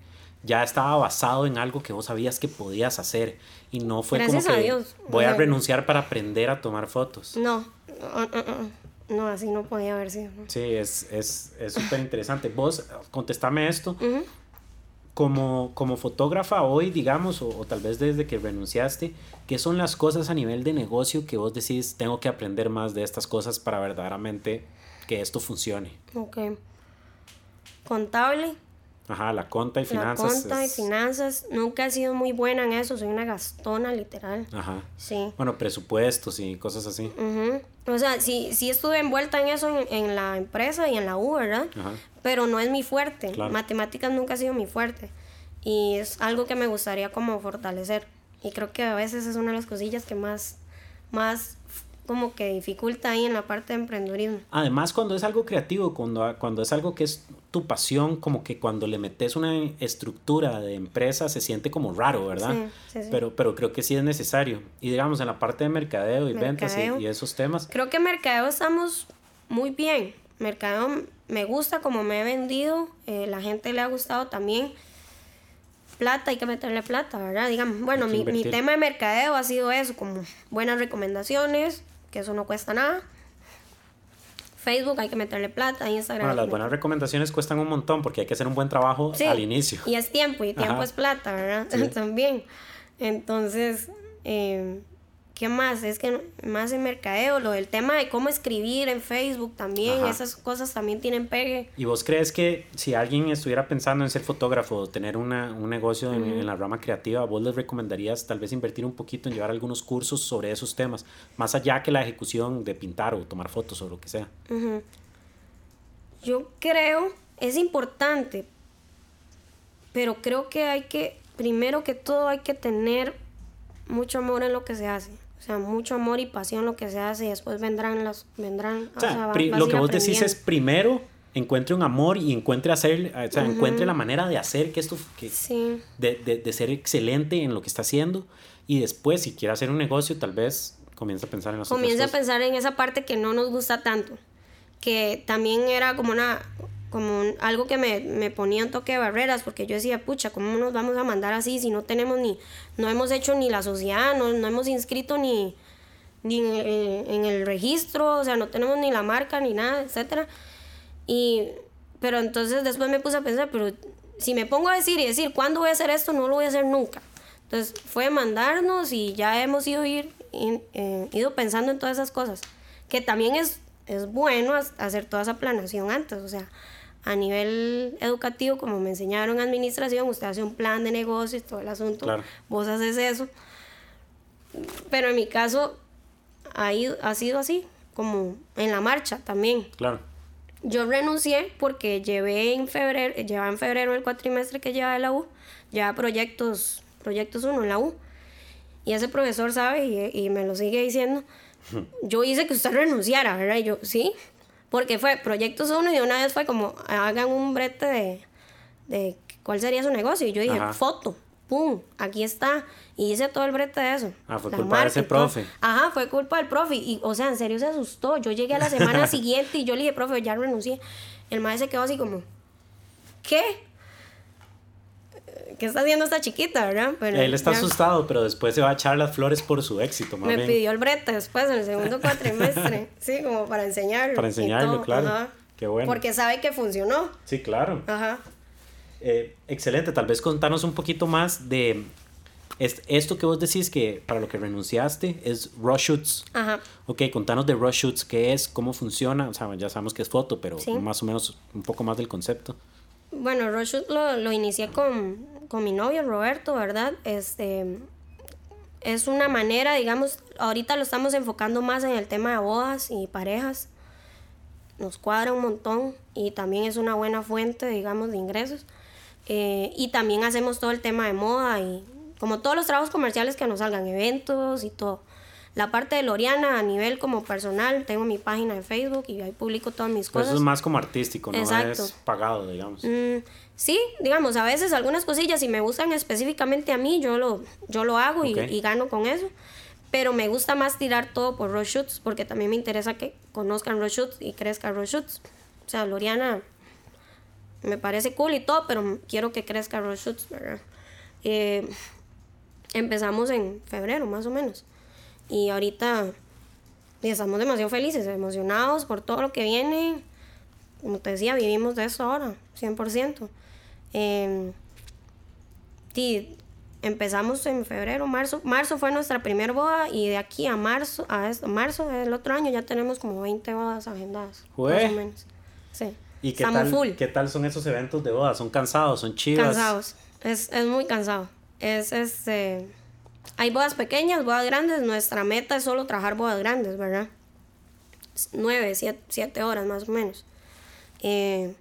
ya estaba basado en algo que vos sabías que podías hacer. Y no fue Gracias como a que Dios. voy a renunciar para aprender a tomar fotos. No, no, no, no, así no podía haber sido. Sí, es es es súper interesante. Vos, contestame esto. Ujú. Como, como fotógrafa hoy, digamos, o, o tal vez desde que renunciaste, ¿qué son las cosas a nivel de negocio que vos decís, tengo que aprender más de estas cosas para verdaderamente que esto funcione? Ok. Contable, Ajá, la conta y finanzas. la conta y finanzas. Nunca he sido muy buena en eso, soy una gastona literal. Ajá. Sí. Bueno, presupuestos y cosas así. Ujú. O sea, sí, sí estuve envuelta en eso en, en la empresa y en la U, ¿verdad? Ajá. Pero no es mi fuerte. Claro. Matemáticas nunca ha sido mi fuerte. Y es algo que me gustaría como fortalecer. Y creo que a veces es una de las cosillas que más, más como que dificulta ahí en la parte de emprendedurismo. Además, cuando es algo creativo, cuando, cuando es algo que es tu pasión, como que cuando le metes una estructura de empresa se siente como raro, ¿verdad? Sí, sí, sí. Pero, pero creo que sí es necesario. Y digamos, en la parte de mercadeo y ventas y, esos temas, Creo que mercadeo estamos muy bien. Mercadeo me gusta como me he vendido. eh, la gente le ha gustado también. Plata, hay que meterle plata, ¿verdad? Digamos, bueno, mi, mi tema de mercadeo ha sido eso, como buenas recomendaciones, que eso no cuesta nada. Facebook hay que meterle plata, Instagram. bueno, las buenas recomendaciones cuestan un montón porque hay que hacer un buen trabajo Sí, al inicio. Y es tiempo, y tiempo Ajá. es plata, ¿verdad? Sí. También. Entonces, eh, ¿qué más? Es que más en mercadeo, lo del tema de cómo escribir en Facebook también, Ajá. esas cosas también tienen pegue. ¿Y vos crees que si alguien estuviera pensando en ser fotógrafo o tener una, un negocio en, en la rama creativa, vos les recomendarías tal vez invertir un poquito en llevar algunos cursos sobre esos temas, más allá que la ejecución de pintar o tomar fotos o lo que sea? Ujú. Yo creo, es importante, pero creo que hay que, primero que todo hay que tener mucho amor en lo que se hace. O sea, mucho amor y pasión lo que se hace y después vendrán las, vendrán, O sea, a lo que vos decís es primero encuentre un amor y encuentre hacer, o sea, encuentre la manera de hacer que esto, que, Sí. de, de, de ser excelente en lo que está haciendo y después si quiere hacer un negocio tal vez comienza a pensar en las comienza a pensar en esa parte que no nos gusta tanto, que también era como una como un- algo que me, me ponía un toque de barreras, porque yo decía, pucha, ¿cómo nos vamos a mandar así si no tenemos ni, no hemos hecho ni la sociedad, no, no hemos inscrito ni, ni en, el- en el registro, o sea, no tenemos ni la marca ni nada, etcétera. Y, pero entonces después me puse a pensar, pero si me pongo a decir y decir, ¿cuándo voy a hacer esto? No lo voy a hacer nunca. Entonces fue mandarnos y ya hemos ido, ir, in- eh, ido pensando en todas esas cosas. Que también es, es bueno hacer toda esa planeación antes. O sea, a nivel educativo, como me enseñaron en administración, usted hace un plan de negocios, todo el asunto. Claro. Vos haces eso. Pero en mi caso ha, ido- ha sido así, como en la marcha también. Claro. Yo renuncié porque llevé en febrero, llevaba en febrero el cuatrimestre que llevaba de la U, llevaba proyectos, proyectos 1 en la U. Y ese profesor sabe y, y me lo sigue diciendo, yo hice que usted renunciara, ¿verdad? Y yo, sí, porque fue proyectos 1 y de una vez fue como, hagan un brete de, de cuál sería su negocio. Y yo dije, Ajá. foto, pum, aquí está. Y hice todo el brete de eso. Ah, fue La culpa de ese todo. profe. Ajá, fue culpa del profe. Y, o sea, en serio se asustó. Yo llegué a la semana siguiente y yo le dije, profe, ya renuncié. El maestro se quedó así como, ¿qué? ¿Qué está haciendo esta chiquita, verdad? Pero Él está ya asustado, pero después se va a echar las flores por su éxito, más Me bien. pidió el brete después, en el segundo cuatrimestre. sí, como para enseñarlo. Para enseñarlo, claro. ajá. Qué bueno. Porque sabe que funcionó. Sí, claro. Ajá. Eh, excelente, tal vez contarnos un poquito más de Es- esto que vos decís que para lo que renunciaste es Rush Shoots. Ajá. Ok, contanos de Rush Shoots, qué es, cómo funciona. O sea, ya sabemos que es foto, pero Sí. más o menos un poco más del concepto. Bueno, Rush Shoot lo, lo inicié con, con mi novio Roberto, ¿verdad? Este es una manera, digamos, ahorita lo estamos enfocando más en el tema de bodas y parejas. Nos cuadra un montón y también es una buena fuente, digamos, de ingresos. Eh, y también hacemos todo el tema de moda y como todos los trabajos comerciales que nos salgan, eventos y todo. La parte de Loriana a nivel como personal, tengo mi página de Facebook y ahí publico todas mis Pues cosas. eso es más como artístico, no Exacto. es pagado, digamos. Mm, sí, digamos, a veces algunas cosillas, si me gustan específicamente a mí, yo lo, yo lo hago y- y, gano con eso. Pero me gusta más tirar todo por Rush Shoots, porque también me interesa que conozcan Rush Shoots y crezca Rush Shoots. O sea, Loriana me parece cool y todo, pero quiero que crezca Rush Shoots, ¿verdad? Eh, empezamos en febrero, más o menos. Y ahorita y estamos demasiado felices, emocionados por todo lo que viene. Como te decía, vivimos de eso ahora, 100%. Eh, sí, empezamos en febrero, marzo. Marzo fue nuestra primera boda y de aquí a marzo, a marzo del otro año ya tenemos como 20 bodas agendadas. Jue. Más o menos. Sí. ¿Y qué Estamos tal, full. qué tal son esos eventos de boda? ¿Son cansados? ¿Son chivas? Cansados. Es, es muy cansado. Es este. Hay bodas pequeñas, bodas grandes. Nuestra meta es solo trabajar bodas grandes, ¿verdad? Nueve, siete, siete horas más o menos. Eh,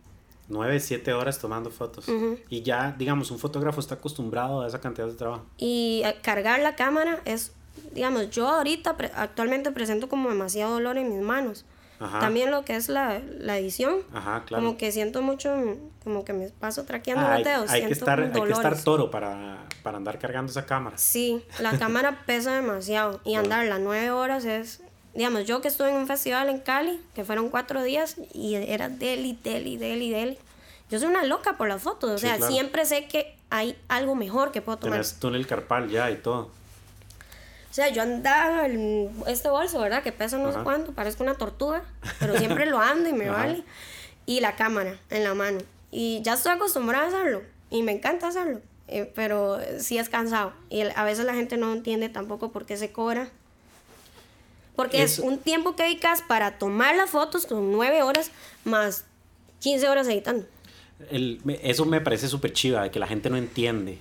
Nueve, siete horas tomando fotos. Y ya, digamos, un fotógrafo está acostumbrado a esa cantidad de trabajo. y eh, cargar la cámara es, digamos, yo ahorita pre- actualmente presento como demasiado dolor en mis manos. Ajá. También lo que es la, la edición. Ajá, claro. Como que siento mucho, como que me paso traqueando Ah, los dedos. hay que estar, hay que estar toro para, para andar cargando esa cámara. Sí, la cámara pesa demasiado y andar las nueve horas es, digamos, yo que estuve en un festival en Cali, que fueron cuatro días y era deli, deli, deli, deli. Yo soy una loca por las fotos, o Sí, sea, claro. siempre sé que hay algo mejor que puedo tomar. Tenés túnel carpal ya y todo. O sea, yo andaba en este bolso, ¿verdad? Que pesa no sé Ajá. cuánto, parezco una tortuga, pero siempre lo ando y me Ajá. vale. Y la cámara en la mano. Y ya estoy acostumbrada a hacerlo y me encanta hacerlo, eh, pero sí es cansado. Y a veces la gente no entiende tampoco por qué se cobra. Porque es Eso- un tiempo que dedicas para tomar las fotos con nueve horas más 15 horas editando. El- eso me parece súper chiva, de que la gente no entiende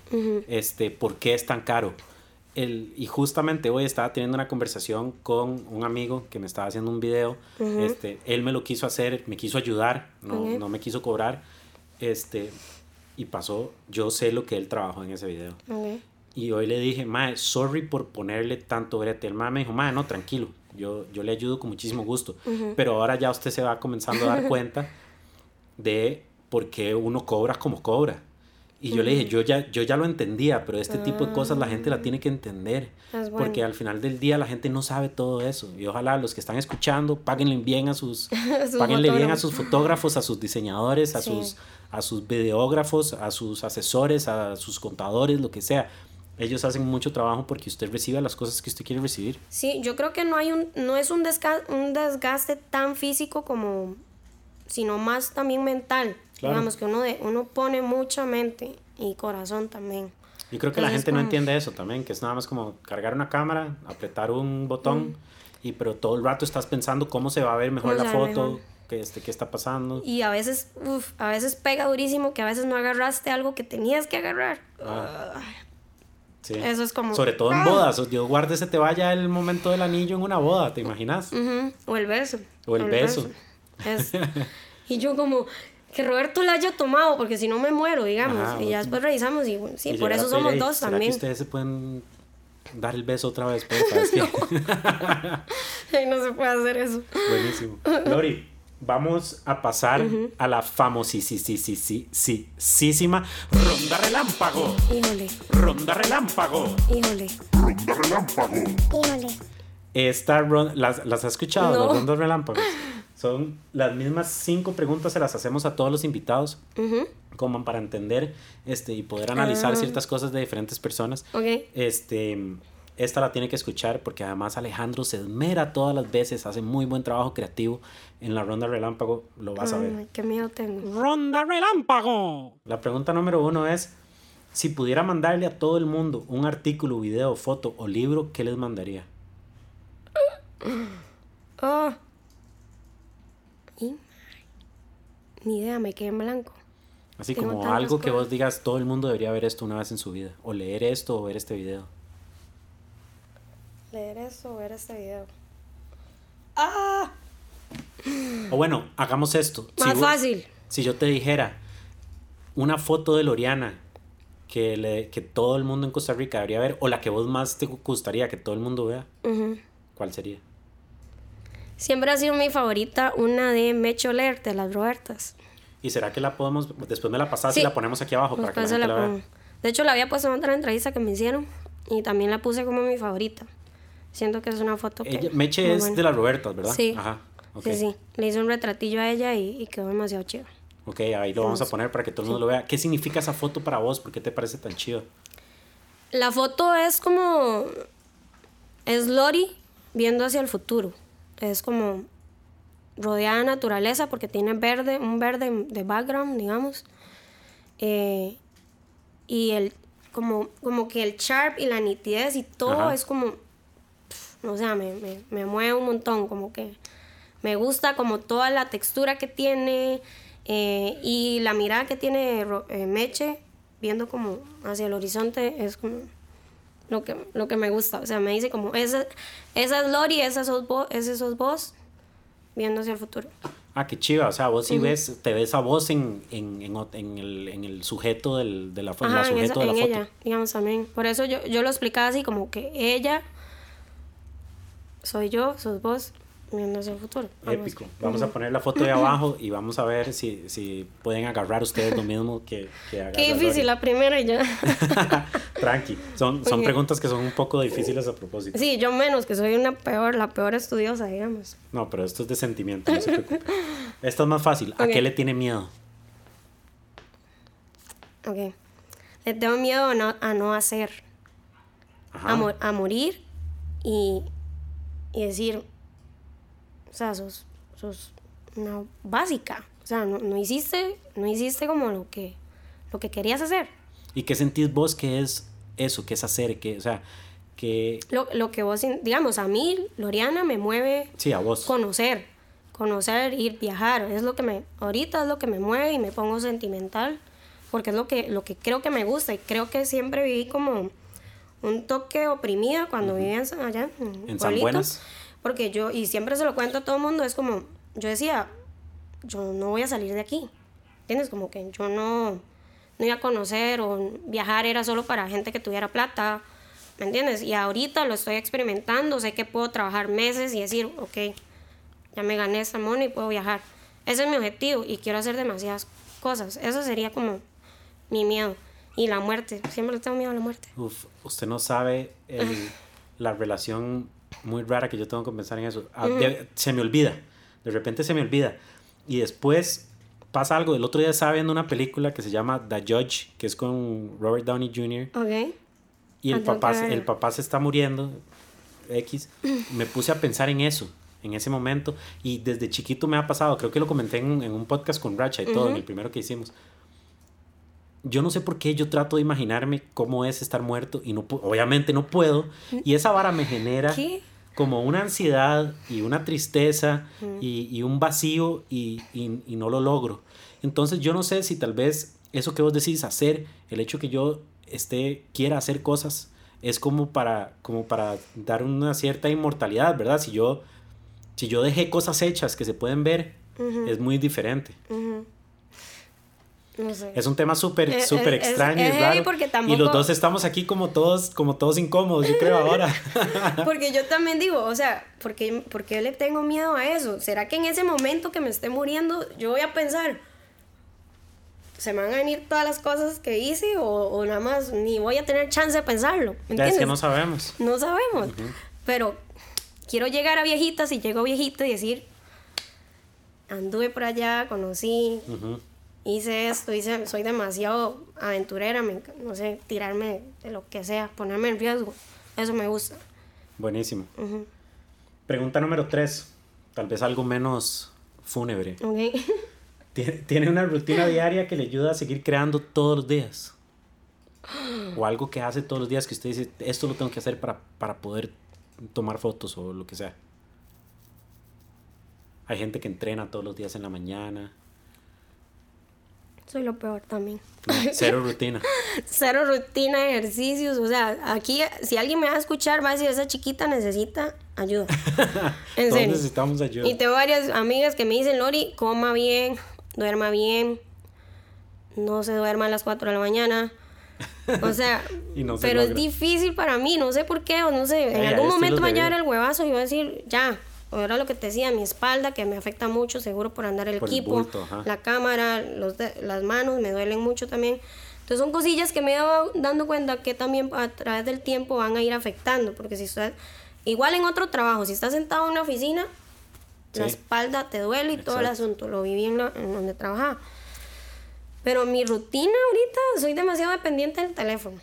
este, por qué es tan caro. El, y justamente hoy estaba teniendo una conversación con un amigo que me estaba haciendo un video. este, él me lo quiso hacer, me quiso ayudar, no, no me quiso cobrar. Este, y pasó, yo sé lo que él trabajó en ese video. Y hoy le dije, mae, sorry por ponerle tanto brete. El mae me dijo, mae, no, tranquilo, yo, yo le ayudo con muchísimo gusto. Pero ahora ya usted se va comenzando a dar cuenta de por qué uno cobra como cobra. Y yo le dije, yo ya, yo ya lo entendía, pero este tipo de cosas la gente la tiene que entender. Bueno. Porque al final del día la gente no sabe todo eso. Y ojalá los que están escuchando, páguenle bien a sus, Sus páguenle bien a sus fotógrafos, a sus diseñadores, a Sí. sus, a sus videógrafos, a sus asesores, a sus contadores, lo que sea. Ellos hacen mucho trabajo porque usted reciba las cosas que usted quiere recibir. Sí, yo creo que no hay un, no es un, desca- un desgaste tan físico como, sino más también mental. Claro. Digamos que uno, de, uno pone mucha mente y corazón también. Yo creo que la Entonces, gente no como- entiende eso también, que es nada más como cargar una cámara, apretar un botón, y pero todo el rato estás pensando cómo se va a ver mejor la foto, mejor. que este, qué está pasando. Y a veces, uf, a veces pega durísimo que a veces no agarraste algo que tenías que agarrar. Ah, sí. Eso es como... Sobre todo en ¡Ah! bodas, Dios guarde se te vaya el momento del anillo en una boda, ¿te imaginas? Ujú, O el beso. O el beso. Es- y yo como que Roberto la haya tomado, porque si no me muero, digamos. Ajá, y ya después revisamos y bueno, sí, Y por eso somos "Ey, dos ¿será también. que ustedes se pueden dar el beso otra vez? porfa? Es que- Ay, no se puede hacer eso. Buenísimo. Lori, vamos a pasar a la famosísima ronda relámpago. Híjole, Ronda relámpago. híjole. Híjole, Esta ron- las, las has escuchado, No. las rondas relámpagos. Son las mismas cinco preguntas, se las hacemos a todos los invitados, Ujú, como para entender este, y poder analizar Ah. ciertas cosas de diferentes personas. Ok. Este, esta la tiene que escuchar porque además Alejandro se esmera todas las veces, hace muy buen trabajo creativo en la ronda relámpago, lo vas a ver. Ay, qué miedo tengo. Ronda relámpago. La pregunta número uno es, Si pudiera mandarle a todo el mundo un artículo, video, foto o libro, ¿qué les mandaría? Oh. Y- Ni idea, me quedé en blanco. Así Tengo como algo que vos digas, todo el mundo debería ver esto una vez en su vida. O leer esto o ver este video. Leer eso o ver este video. ¡Ah! O bueno, hagamos esto. Si Más vos- fácil. Si yo te dijera una foto de Loriana que, le- que todo el mundo en Costa Rica debería ver, o la que vos más te gustaría que todo el mundo vea, Ujú. ¿cuál sería? Siempre ha sido mi favorita una de Mecho Ler, de las Robertas. ¿Y será que la podemos, después me la pasás y Sí. la ponemos aquí abajo para que la la vea? De hecho, la había puesto en otra entrevista que me hicieron y también la puse como mi favorita. Siento que es una foto que... Ella- Meche es buena. de las Robertas, ¿verdad? Sí. Ajá. Sí, sí. Le hice un retratillo a ella y, y quedó demasiado chido. Ok, ahí lo vamos a poner para que todo el mundo lo vea. ¿Qué significa esa foto para vos? ¿Por qué te parece tan chido? La foto es como... Es Lori viendo hacia el futuro. Es como rodeada de naturaleza porque tiene verde, un verde de background, digamos. Eh, y el, como, como que el sharp y la nitidez y todo Ajá. es como... pf, O sea, me, me, me mueve un montón, como que me gusta como toda la textura que tiene eh, y la mirada que tiene eh, Meche viendo como hacia el horizonte es como lo que, lo que me gusta. O sea, me dice como, esa, esa es Lori, esa sos vos, ese sos vos viendo hacia el futuro. Ah, qué chiva. O sea, vos sí ves, te ves a vos en, en, en, en el, en el sujeto del, de la, la Ajá, en, sujeto esa- de la foto. ella, digamos también. Por eso yo, yo lo explicaba así como que ella soy yo, sos vos viendo hacia el futuro. Épico. Vamos a poner la foto de abajo y vamos a ver si, si pueden agarrar ustedes lo mismo que, que Qué difícil, la primera y ya. Tranqui. Son, son preguntas que son un poco difíciles a propósito. sí, yo menos, que soy una peor, la peor estudiosa, digamos. No, pero esto es de sentimiento, no se preocupe. Esto es más fácil. ¿A qué le tiene miedo? Ok. Le tengo miedo a no, a no hacer, Ajá. a, a morir y, y decir, o sea, sos, sos una básica. O sea, no, no hiciste, no hiciste como lo que, lo que querías hacer. ¿Y qué sentís vos que es eso, que es hacer? Que, o sea, que... Lo, lo que vos, digamos, a mí, Loriana, me mueve Sí, a vos. conocer, conocer, ir, viajar. Es lo que me, ahorita es lo que me mueve y me pongo sentimental, porque es lo que, lo que creo que me gusta y creo que siempre viví como un toque oprimida cuando vivía en San- allá, en, En San. Buenas. Porque yo, y siempre se lo cuento a todo el mundo, es como, yo decía, yo no voy a salir de aquí. ¿Entiendes? Como que yo no, no iba a conocer o viajar era solo para gente que tuviera plata. ¿Me entiendes? Y ahorita lo estoy experimentando, sé que puedo trabajar meses y decir, ok, ya me gané esta money y puedo viajar. Ese es mi objetivo y quiero hacer demasiadas cosas. Eso sería como mi miedo. Y la muerte, siempre tengo miedo a la muerte. Uf, usted no sabe el- la relación muy rara que yo tengo que pensar en eso. Ah, de- se me olvida. De repente se me olvida. Y después pasa algo. El otro día estaba viendo una película que se llama The Judge, que es con Robert Downey Jr. Ok. Y el papá, el papá se está muriendo, X. Me puse a pensar en eso, en ese momento. Y desde chiquito me ha pasado, creo que lo comenté en, un- en un podcast con Racha y todo, en el primero que hicimos. Yo no sé por qué yo trato de imaginarme cómo es estar muerto y no obviamente no puedo. Y esa vara me genera ¿Qué? Como una ansiedad y una tristeza y, y un vacío y, y- y no lo logro. Entonces yo no sé si tal vez eso que vos decís hacer, el hecho que yo esté, quiera hacer cosas, es como para, como para dar una cierta inmortalidad, ¿verdad? Si yo, si yo dejé cosas hechas que se pueden ver, es muy diferente. Ujú. No sé. Es un tema súper, Es- súper es- extraño y es heavy raro. Y los dos estamos aquí como todos, como todos incómodos, yo creo ahora. Porque yo también digo, o sea, ¿por qué, por qué le tengo miedo a eso? ¿Será que en ese momento que me esté muriendo yo voy a pensar, se me van a venir todas las cosas que hice o, o nada más ni voy a tener chance de pensarlo? ¿me ya es que no sabemos. No sabemos. Pero quiero llegar a viejita, si llego viejita y decir, anduve por allá, conocí, Ujú. Hice esto, hice, soy demasiado aventurera, me no sé, tirarme de lo que sea, ponerme en riesgo. Eso me gusta. Buenísimo. Ujú. Pregunta número tres. Tal vez algo menos fúnebre. Ok. ¿Tiene, tiene una rutina diaria que le ayuda a seguir creando todos los días? O algo que hace todos los días que usted dice, esto lo tengo que hacer para, para poder tomar fotos o lo que sea. Hay gente que entrena todos los días en la mañana. Soy lo peor también. No, cero rutina. Cero rutina, ejercicios. O sea, aquí, si alguien me va a escuchar, va a decir, esa chiquita necesita ayuda. En Todos serio. necesitamos ayuda. Y tengo varias amigas que me dicen, Lori, coma bien, duerma bien, no se duerma a las 4 de la mañana. O sea, Y no se pero es difícil para mí, no sé por qué, o no sé, en Ay, algún momento va a llegar el huevazo y voy a decir, ya, o era lo que te decía, mi espalda, que me afecta mucho, seguro por andar el Por el equipo, bulto, la cámara, los de- las manos me duelen mucho también. Entonces son cosillas que me he dado dando cuenta que también a través del tiempo van a ir afectando, porque si estás, igual en otro trabajo, si estás sentado en una oficina, la espalda te duele y todo el asunto, lo viví en, la- en donde trabajaba. Pero mi rutina ahorita, soy demasiado dependiente del teléfono.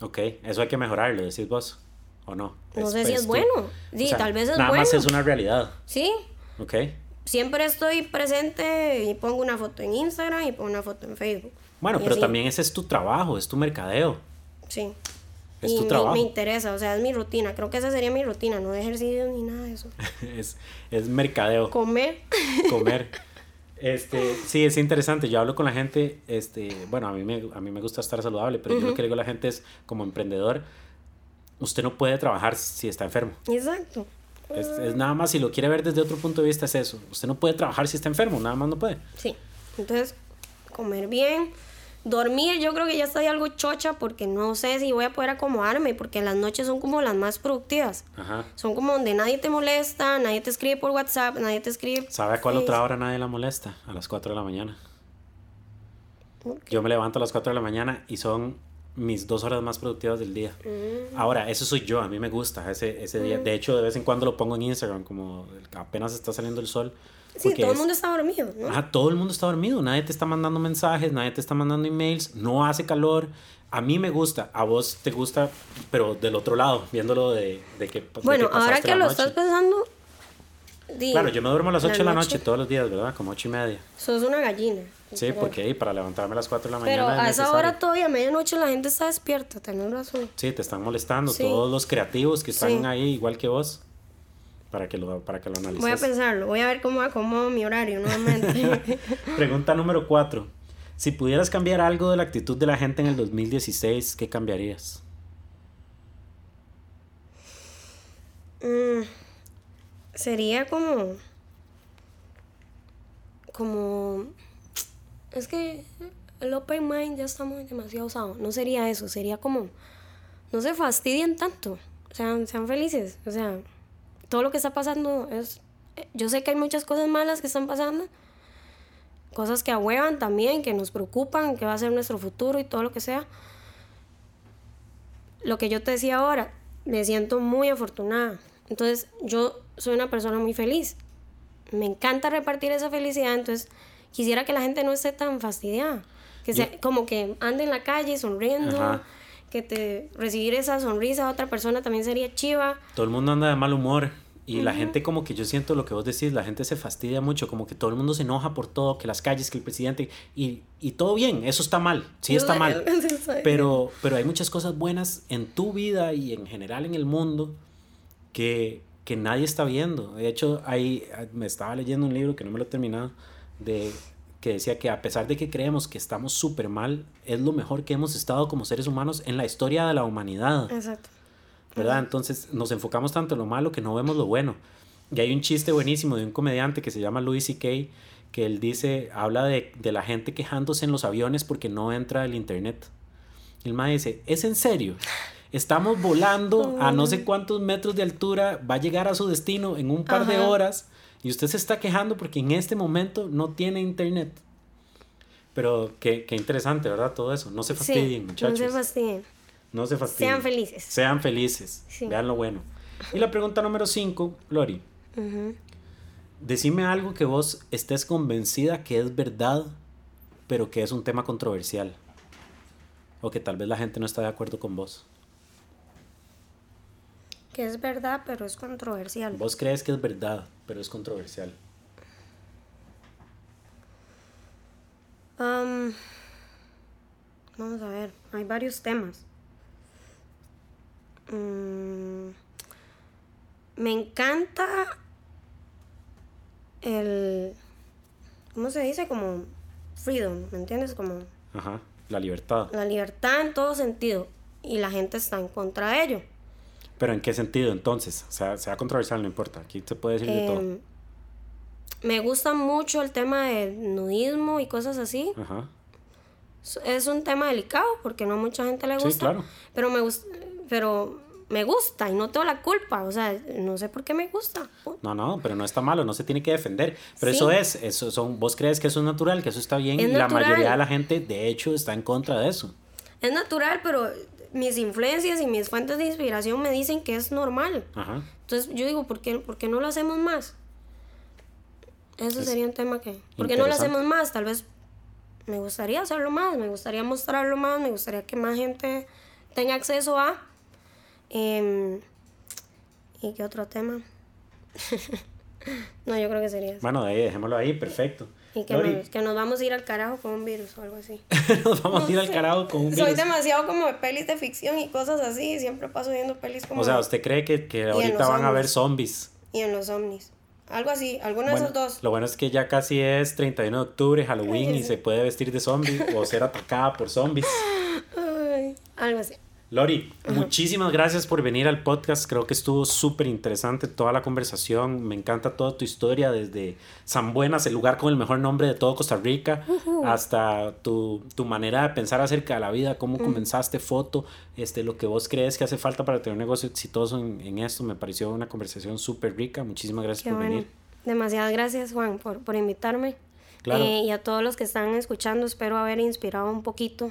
Ok, eso hay que mejorarlo, decís vos. ¿O no? No sé si es tú. bueno. Sí, tal vez es Nada más bueno. es una realidad. Sí, Ok. siempre estoy presente y pongo una foto en Instagram y pongo una foto en Facebook. Bueno, pero así. también ese es tu trabajo, es tu mercadeo. Sí. Es y tu me- trabajo. Me, interesa, o sea, es mi rutina. Creo que esa sería mi rutina, no de ejercicio ni nada de eso. es, es mercadeo, Comer. comer. Este, sí, es interesante. Yo hablo con la gente, este, bueno, a mí me, a mí me gusta estar saludable, pero yo lo que le digo a la gente es, como emprendedor, usted no puede trabajar si está enfermo. Exacto. Es, es nada más, si lo quiere ver desde otro punto de vista, es eso. Usted no puede trabajar si está enfermo, nada más no puede. Sí. Entonces, comer bien. Dormir, yo creo que ya estoy algo chocha porque no sé si voy a poder acomodarme, porque las noches son como las más productivas. Ajá. Son como donde nadie te molesta, nadie te escribe por WhatsApp, nadie te escribe. ¿Sabe a cuál otra hora nadie la molesta? A las 4 de la mañana. Yo me levanto a las 4 de la mañana y son mis dos horas más productivas del día. Mm. Ahora, eso soy yo, a mí me gusta ese, ese día. De hecho, de vez en cuando lo pongo en Instagram, como apenas está saliendo el sol. Sí, todo el es- mundo está dormido, ¿no? Ajá, todo el mundo está dormido, nadie te está mandando mensajes, nadie te está mandando emails, no hace calor. A mí me gusta, a vos te gusta, pero del otro lado, viéndolo de, de que. de bueno, que ahora que lo noche. estás pensando. Di, Claro, yo me duermo a las 8 de la noche todos los días, ¿verdad? Como 8 y media. Sos una gallina. Sí, porque ahí para levantarme a las 4 de la Pero mañana. a es esa necesario. hora todavía, a medianoche, la gente está despierta, tenés razón. Sí, te están molestando Sí. todos los creativos que están Sí. ahí igual que vos para que lo, para que lo analices. Voy a pensarlo, voy a ver cómo acomodo mi horario nuevamente. Pregunta número 4. Si pudieras cambiar algo de la actitud de la gente en el 2016, ¿qué cambiarías? Mm, sería como. Como. Es que el open mind ya está muy demasiado usado. No sería eso, sería como. No se fastidien tanto. Sean, sean felices. O sea, todo lo que está pasando es. Yo sé que hay muchas cosas malas que están pasando. Cosas que ahuevan también, que nos preocupan, que va a ser nuestro futuro y todo lo que sea. Lo que yo te decía ahora, me siento muy afortunada. Entonces, yo soy una persona muy feliz. Me encanta repartir esa felicidad, entonces quisiera que la gente no esté tan fastidiada. Que sea, Yo- como que ande en la calle sonriendo, Ajá. que te recibir esa sonrisa a otra persona también sería chiva. Todo el mundo anda de mal humor y la gente como que yo siento lo que vos decís, la gente se fastidia mucho, como que todo el mundo se enoja por todo, que las calles, que el presidente y, y todo bien, eso está mal, sí está mal. Pero, pero hay muchas cosas buenas en tu vida y en general en el mundo que, que nadie está viendo. De hecho, ahí me estaba leyendo un libro que no me lo he terminado, de, que decía que a pesar de que creemos que estamos súper mal, es lo mejor que hemos estado como seres humanos en la historia de la humanidad. Exacto. ¿verdad? Entonces nos enfocamos tanto en lo malo que no vemos lo bueno. Y hay un chiste buenísimo de un comediante que se llama Louis C.K. que él dice, habla de, de la gente quejándose en los aviones porque no entra el internet. Y el ma dice, ¿es en serio? Estamos volando a no sé cuántos metros de altura, va a llegar a su destino en un par de horas y usted se está quejando porque en este momento no tiene internet. Pero qué, qué interesante, ¿verdad? Todo eso. No se fastidien, sí, muchachos. no se fastidien. No se fastidien. Sean felices. Sean felices. Sí. Vean lo bueno. Y la pregunta número 5, Lori. Decime algo que vos estés convencida que es verdad, pero que es un tema controversial. O que tal vez la gente no está de acuerdo con vos. Que es verdad, pero es controversial. Vos crees que es verdad, pero es controversial. Am, Vamos a ver, hay varios temas. Mm, me encanta el. ¿Cómo se dice? Como freedom, ¿me entiendes? Como Ajá, la libertad. la libertad en todo sentido. Y la gente está en contra de ello. Pero ¿en qué sentido entonces? O sea, sea controversial, no importa. Aquí se puede decir de todo. Em, me gusta mucho el tema del nudismo y cosas así. Ajá. Es- un tema delicado porque no mucha gente le Sí, gusta. claro. Pero me gusta, pero me gusta y no tengo la culpa. O sea, no sé por qué me gusta. No, no, pero no está malo, no se tiene que defender. Pero Sí. eso es, eso son, vos crees que eso es natural, que eso está bien. Es y la mayoría de la gente, de hecho, está en contra de eso. Es natural, pero mis influencias y mis fuentes de inspiración me dicen que es normal. Ajá. Entonces yo digo, ¿por qué, por qué no lo hacemos más? Eso sería un tema que... ¿Por qué no lo hacemos más? Tal vez me gustaría hacerlo más, me gustaría mostrarlo más, me gustaría que más gente tenga acceso a... em, ¿Y qué otro tema? no, yo creo que sería eso. Bueno, de ahí, dejémoslo ahí, perfecto. Y Lori, nos, que nos vamos a ir al carajo con un virus o algo así. nos vamos a ir al carajo con un Soy virus. demasiado como de pelis de ficción y cosas así. Siempre paso viendo pelis como... O sea, ¿usted cree que, que ahorita van a ver zombies. zombies? Y en los ovnis. Algo así, alguno de esos dos. Lo bueno es que ya casi es 31 de octubre, Halloween, y se puede vestir de zombie o ser atacada por zombies. Ay, algo así. Lori, muchísimas gracias por venir al podcast. Creo que estuvo súper interesante toda la conversación. Me encanta toda tu historia, desde San Buenas, el lugar con el mejor nombre de todo Costa Rica, hasta tu, tu manera de pensar acerca de la vida, cómo comenzaste foto, este, lo que vos crees que hace falta para tener un negocio exitoso en, en esto. Me pareció una conversación súper rica. Muchísimas gracias Qué por bueno. venir. Demasiadas gracias, Juan, por, por invitarme. Claro. Eh, y a todos los que están escuchando, espero haber inspirado un poquito.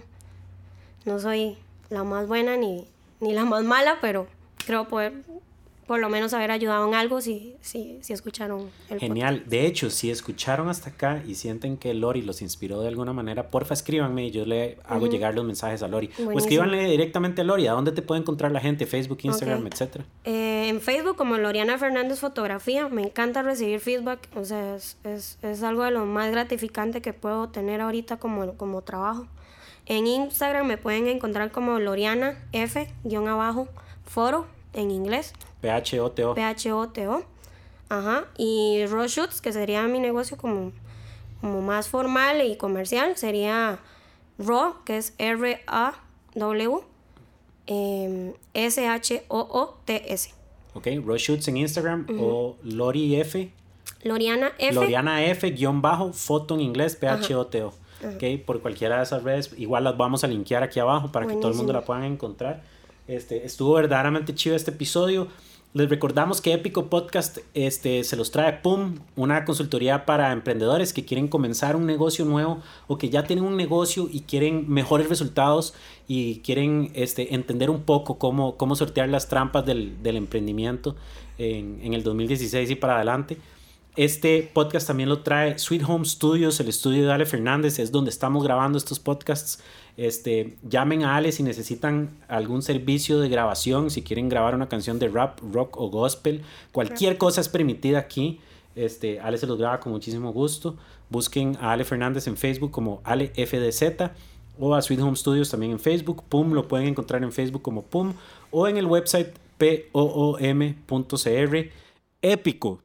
No soy la más buena ni, ni la más mala, pero creo poder por lo menos haber ayudado en algo si, si, si escucharon el Genial. De hecho, si escucharon hasta acá y sienten que Lori los inspiró de alguna manera, porfa escríbanme y yo le hago llegar los mensajes a Lori. O Buenísimo. escríbanle directamente a Lori. ¿A dónde te puede encontrar la gente? Facebook, Instagram, Ok. etcétera. Eh, en Facebook como Loriana Fernández Fotografía, me encanta recibir feedback, o sea, es, es, es algo de lo más gratificante que puedo tener ahorita como, como trabajo. En Instagram me pueden encontrar como Loriana F, guion abajo, foro, en inglés, PHOTO. P-H-O-T-O. Ajá, y Raw Shoots, que sería mi negocio como, como más formal y comercial, sería Raw, que es R-A-W, em, S-H-O-O-T-S. Ok, Rush Shoots en Instagram o Lori F. Loriana F. Loriana F, guion bajo, foto en inglés, PHOTO. Ok, por cualquiera de esas redes, igual las vamos a linkear aquí abajo para que todo el mundo Buenísimo. la puedan encontrar. Este, estuvo verdaderamente chido este episodio. Les recordamos que Épico Podcast este, se los trae PUM, una consultoría para emprendedores que quieren comenzar un negocio nuevo o que ya tienen un negocio y quieren mejores resultados y quieren este, entender un poco cómo, cómo sortear las trampas del, del emprendimiento en, en el 2016 y para adelante. Este podcast también lo trae Sweet Home Studios, el estudio de Ale Fernández, es donde estamos grabando estos podcasts. Este, llamen a Ale si necesitan algún servicio de grabación, si quieren grabar una canción de rap, rock o gospel, cualquier cosa es permitida aquí. Este, Ale se los graba con muchísimo gusto. Busquen a Ale Fernández en Facebook como Ale FDZ o a Sweet Home Studios también en Facebook. PUM lo pueden encontrar en Facebook como PUM o en el website poom.cr. Épico.